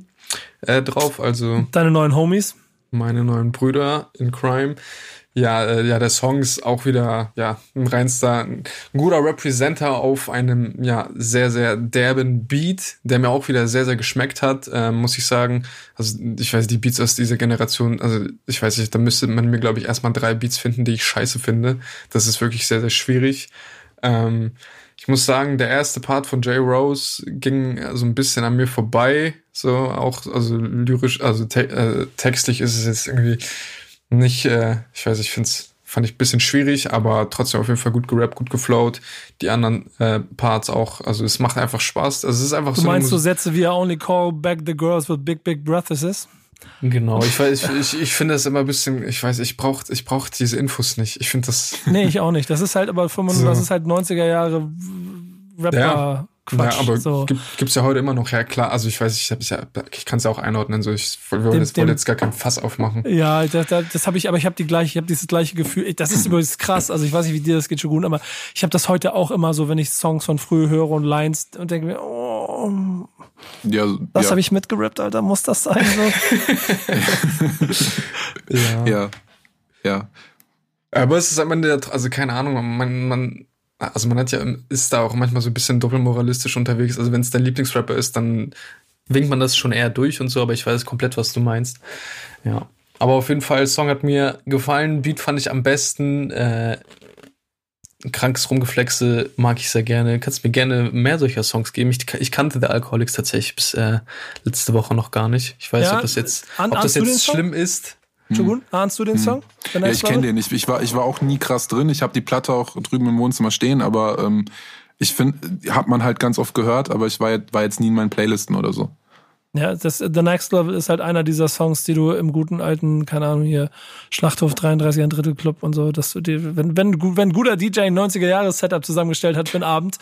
äh, drauf, also. Deine neuen Homies? Meine neuen Brüder in Crime. Ja, äh, ja, der Song ist auch wieder, ja, ein reinster, ein guter Representer auf einem, ja, sehr, sehr derben Beat, der mir auch wieder sehr, sehr geschmeckt hat, äh, muss ich sagen. Also, ich weiß, die Beats aus dieser Generation, also, ich weiß nicht, da müsste man mir, glaube ich, erstmal drei Beats finden, die ich scheiße finde. Das ist wirklich sehr, sehr schwierig. Ähm, ich muss sagen, der erste Part von Jay Rose ging so ein bisschen an mir vorbei. So auch, also lyrisch, also te äh, textlich ist es jetzt irgendwie nicht, äh, ich weiß, ich finde es fand ich ein bisschen schwierig, aber trotzdem auf jeden Fall gut gerappt, gut geflowt. Die anderen äh, Parts auch, also es macht einfach Spaß. Also es ist einfach du so. Du meinst so Sätze wie I only call back the girls with big, big breathes? Genau, ich weiß, ich, ich finde das immer ein bisschen, ich weiß, ich brauche ich brauch diese Infos nicht. Ich finde das. Nee, ich auch nicht. Das ist halt aber 95, so. das ist halt 90er Jahre Rapper. Ja. Quatsch. Ja, aber so. gibt, gibt's ja heute immer noch, ja klar, also ich weiß, ich, hab's ja, ich kann es ja auch einordnen, so ich wollte jetzt, wollte jetzt gar kein Fass aufmachen. Ja, das, das, das habe ich, aber ich habe die gleiche, ich habe dieses gleiche Gefühl. Das ist übrigens krass. Also ich weiß nicht, wie dir das geht schon gut, aber ich habe das heute auch immer so, wenn ich Songs von früh höre und Lines und denke mir, oh, Ja, das ja, habe ich mitgerappt, Alter, muss das sein? So? Ja. ja, ja. Aber es ist am Ende, also keine Ahnung, man, man, also man hat ja, ist da auch manchmal so ein bisschen doppelmoralistisch unterwegs. Also wenn es dein Lieblingsrapper ist, dann winkt man das schon eher durch und so, aber ich weiß komplett, was du meinst. Ja. Aber auf jeden Fall, Song hat mir gefallen, Beat fand ich am besten. Äh, krankes Rumgeflexe mag ich sehr gerne. Kannst mir gerne mehr solcher Songs geben. Ich, ich kannte The Alcoholics tatsächlich bis äh, letzte Woche noch gar nicht. Ich weiß, Ja, ob das jetzt, ob das jetzt schlimm ist. Shogun, ahnst du den Song? The Ja, ich kenne den. Ich, ich, war, ich war auch nie krass drin. Ich habe die Platte auch drüben im Wohnzimmer stehen, aber ähm, ich finde, hat man halt ganz oft gehört, aber ich war, jetzt- war jetzt nie in meinen Playlisten oder so. Ja, das, The Next Level ist halt einer dieser Songs, die du im guten alten, keine Ahnung, hier, Schlachthof 33 ein Drittel Club und so, dass du dir, wenn, wenn, wenn guter DJ ein 90er Jahres Setup zusammengestellt hat für einen Abend,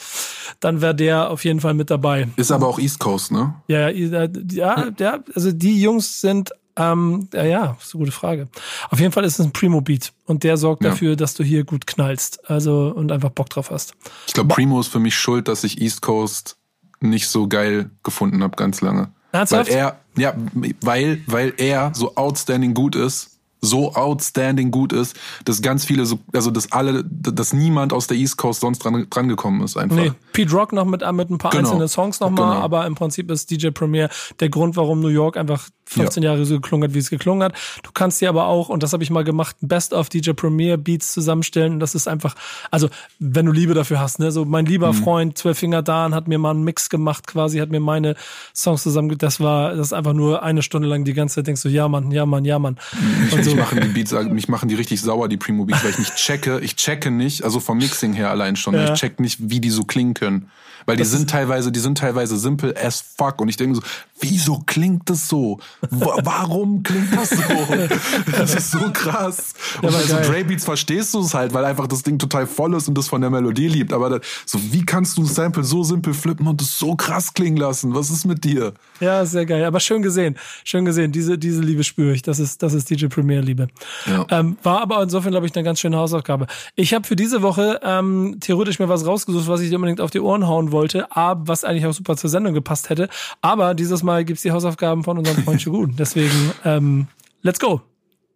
dann wäre der auf jeden Fall mit dabei. Ist aber auch East Coast, ne? Ja, ja, ja, ja, also die Jungs sind, ähm, ja, ja, ist eine gute Frage. Auf jeden Fall ist es ein Primo-Beat und der sorgt Ja. dafür, dass du hier gut knallst, also und einfach Bock drauf hast. Ich glaube, Primo ist für mich schuld, dass ich East Coast nicht so geil gefunden habe ganz lange. Ernsthaft? Weil er, ja, weil, weil er so outstanding gut ist, so outstanding gut ist, dass ganz viele, so, also dass alle, dass niemand aus der East Coast sonst dran, dran gekommen ist einfach. Nee, Pete Rock noch mit, mit ein paar Genau. einzelnen Songs nochmal, Genau. aber im Prinzip ist DJ Premier der Grund, warum New York einfach 15 Jahre so geklungen hat, wie es geklungen hat. Du kannst dir aber auch, und das habe ich mal gemacht, Best of DJ Premier Beats zusammenstellen. Und das ist einfach, also wenn du Liebe dafür hast, ne, so mein lieber Mhm. Freund Zwölf Finger Dan hat mir mal einen Mix gemacht, quasi hat mir meine Songs zusammen, das war, das ist einfach nur eine Stunde lang die ganze Zeit denkst du, ja Mann, ja Mann, ja Mann. Und so. Mich machen die Beats, mich machen die richtig sauer, die Primo Beats, weil ich nicht checke, ich checke nicht, also vom Mixing her allein schon, Ja. ich check nicht, wie die so klingen können. Weil die sind teilweise, die sind teilweise simpel as fuck und ich denke so, wieso klingt das so? Wa- Warum klingt das so? Das ist so krass. Und bei so geil. Dre Beats verstehst du es halt, weil einfach das Ding total voll ist und das von der Melodie liebt. Aber da, so, wie kannst du ein Sample so simpel flippen und es so krass klingen lassen? Was ist mit dir? Ja, sehr geil. Aber schön gesehen. Schön gesehen. Diese, diese Liebe spüre ich. Das ist, das ist DJ Premier Liebe. Ja. Ähm, war aber insofern, glaube ich, eine ganz schöne Hausaufgabe. Ich habe für diese Woche ähm, theoretisch mir was rausgesucht, was ich dir unbedingt auf die Ohren hauen wollte, aber was eigentlich auch super zur Sendung gepasst hätte. Aber dieses Mal gibt's die Hausaufgaben von unserem Freund Shogun. Deswegen, ähm, let's go.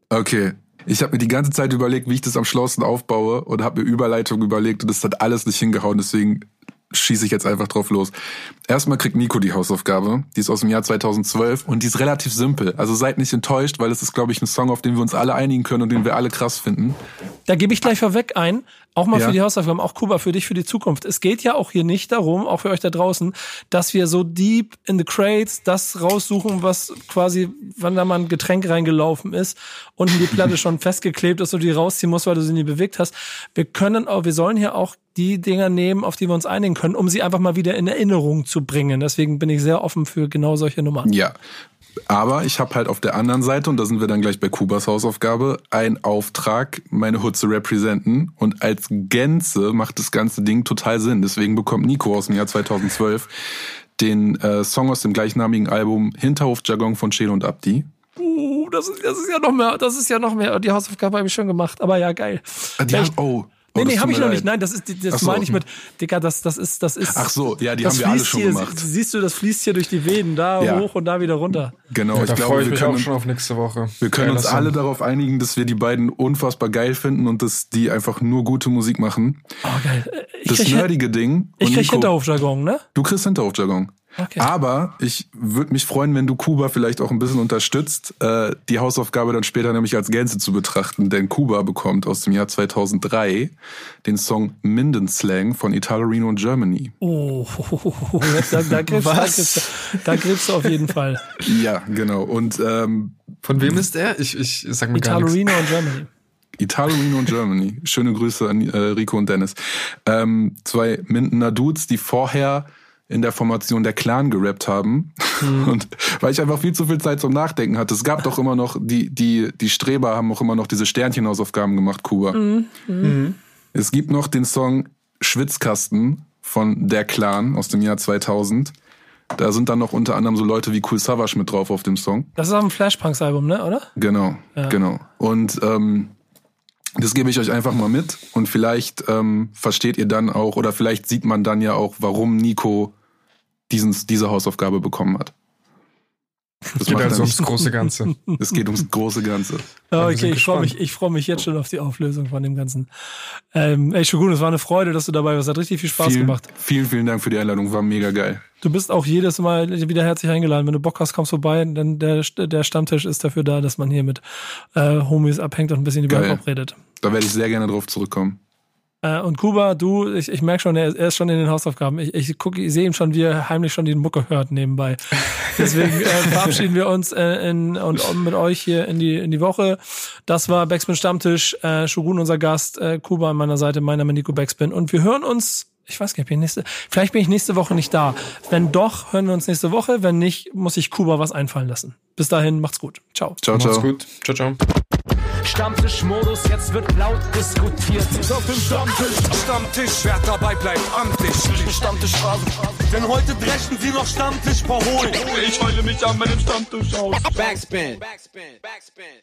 Okay. Ich habe mir die ganze Zeit überlegt, wie ich das am schlausten aufbaue und habe mir Überleitung überlegt und das hat alles nicht hingehauen, deswegen schieße ich jetzt einfach drauf los. Erstmal kriegt Nico die Hausaufgabe, die ist aus dem Jahr 2012 und die ist relativ simpel. Also seid nicht enttäuscht, weil es ist, glaube ich, ein Song, auf den wir uns alle einigen können und den wir alle krass finden. Da gebe ich gleich vorweg ein, auch mal Ja. für die Hausaufgaben, auch Kuba, für dich, für die Zukunft. Es geht ja auch hier nicht darum, auch für euch da draußen, dass wir so deep in the crates das raussuchen, was quasi, wann da mal ein Getränk reingelaufen ist und die Platte schon festgeklebt ist und die rausziehen musst, weil du sie nie bewegt hast. Wir können auch, wir sollen hier auch die Dinger nehmen, auf die wir uns einigen können, um sie einfach mal wieder in Erinnerung zu bringen. Deswegen bin ich sehr offen für genau solche Nummern. Ja. Aber ich habe halt auf der anderen Seite, und da sind wir dann gleich bei Kubas Hausaufgabe, einen Auftrag, meine Hood zu representen. Und als Gänze macht das ganze Ding total Sinn. Deswegen bekommt Nico aus dem Jahr 2012 den äh, Song aus dem gleichnamigen Album Hinterhof-Jargon von Chelo und Abdi. Uh, das ist, das ist ja noch mehr, das ist ja noch mehr. Die Hausaufgabe habe ich schon gemacht, aber ja, geil. Ah, Die haben, oh. Nee, oh, nee, das habe ich noch nicht. Nein, das ist, das so. meine ich mit, Digga, das, das ist, das ist. Ach so, ja, die das haben wir alle fließt schon hier, gemacht. sie- Siehst du, das fließt hier durch die Venen, da Ja. hoch und da wieder runter. Genau, Ja, ich da glaube, freue ich wir mich können, auch schon auf nächste Woche. wir können uns alle darauf einigen, dass wir die beiden unfassbar geil finden und dass die einfach nur gute Musik machen. Oh, geil. Ich Das krieg, nerdige Ding. ich und krieg Nico- Hinterhofjargon, ne? Du kriegst Hinterhofjargon. Okay. Aber ich würde mich freuen, wenn du Kuba vielleicht auch ein bisschen unterstützt, äh, die Hausaufgabe dann später nämlich als Gänze zu betrachten. Denn Kuba bekommt aus dem Jahr 2003 den Song Mindenslang von Italo Reno und Germany. Oh, da, da, gräbst, da, gräbst, da du auf jeden Fall. Ja, genau. Und ähm, Von wem ist er? Ich, ich sag mir gar Italo nichts. Reno und Germany. Italo Reno und Germany. Schöne Grüße an äh, Rico und Dennis. Ähm, zwei Mindener Dudes, die vorher in der Formation der Clan gerappt haben. Und weil ich einfach viel zu viel Zeit zum Nachdenken hatte. Es gab doch immer noch, die, die, die Streber haben auch immer noch diese Sternchenhausaufgaben gemacht, Kuba. Es gibt noch den Song Schwitzkasten von Der Clan aus dem Jahr 2000. Da sind dann noch unter anderem so Leute wie Cool Savage mit drauf auf dem Song. Das ist auf dem Flashpunks-Album, ne, oder? Genau, Ja. genau. Und ähm, das gebe ich euch einfach mal mit und vielleicht ähm, versteht ihr dann auch oder vielleicht sieht man dann ja auch, warum Nico diesen, diese Hausaufgabe bekommen hat. Das Geht also ums große Ganze. Es geht ums große Ganze. Ja, wir okay, ich freue mich, ich freue mich jetzt schon auf die Auflösung von dem Ganzen. Ähm, ey, Shogun, es war eine Freude, dass du dabei warst. Hat richtig viel Spaß vielen, gemacht. Vielen, vielen Dank für die Einladung. War mega geil. Du bist auch jedes Mal wieder herzlich eingeladen. Wenn du Bock hast, kommst vorbei. Denn der, der Stammtisch ist dafür da, dass man hier mit äh, Homies abhängt und ein bisschen über. Hip-Hop redet. Da werde ich sehr gerne drauf zurückkommen. Äh, und Kuba, du, ich, ich merke schon, er, ist- er ist schon in den Hausaufgaben. Ich, ich gucke, ich sehe ihm schon, wie er heimlich schon die Mucke hört nebenbei. Deswegen äh, verabschieden wir uns äh, in, und, und mit euch hier in die, in die Woche. Das war Backspin Stammtisch, äh, Shogun unser Gast, äh, Kuba an meiner Seite, mein Name Nico Backspin. Und wir hören uns, ich weiß gar nicht, bin ich nächste, vielleicht bin ich nächste Woche nicht da. Wenn doch, hören wir uns nächste Woche. Wenn nicht, muss ich Kuba was einfallen lassen. Bis dahin, macht's gut. Ciao. Ciao, Macht's ciao. gut. Ciao, ciao. Stammtischmodus, jetzt wird laut diskutiert. Auf dem Stammtisch, Stammtisch, wer dabei bleibt, amtlich. Stammtisch Phase. Denn heute dreschen sie noch Stammtisch verholen. Ich heule mich an meinem Stammtisch aus. Backspin. Backspin. Backspin.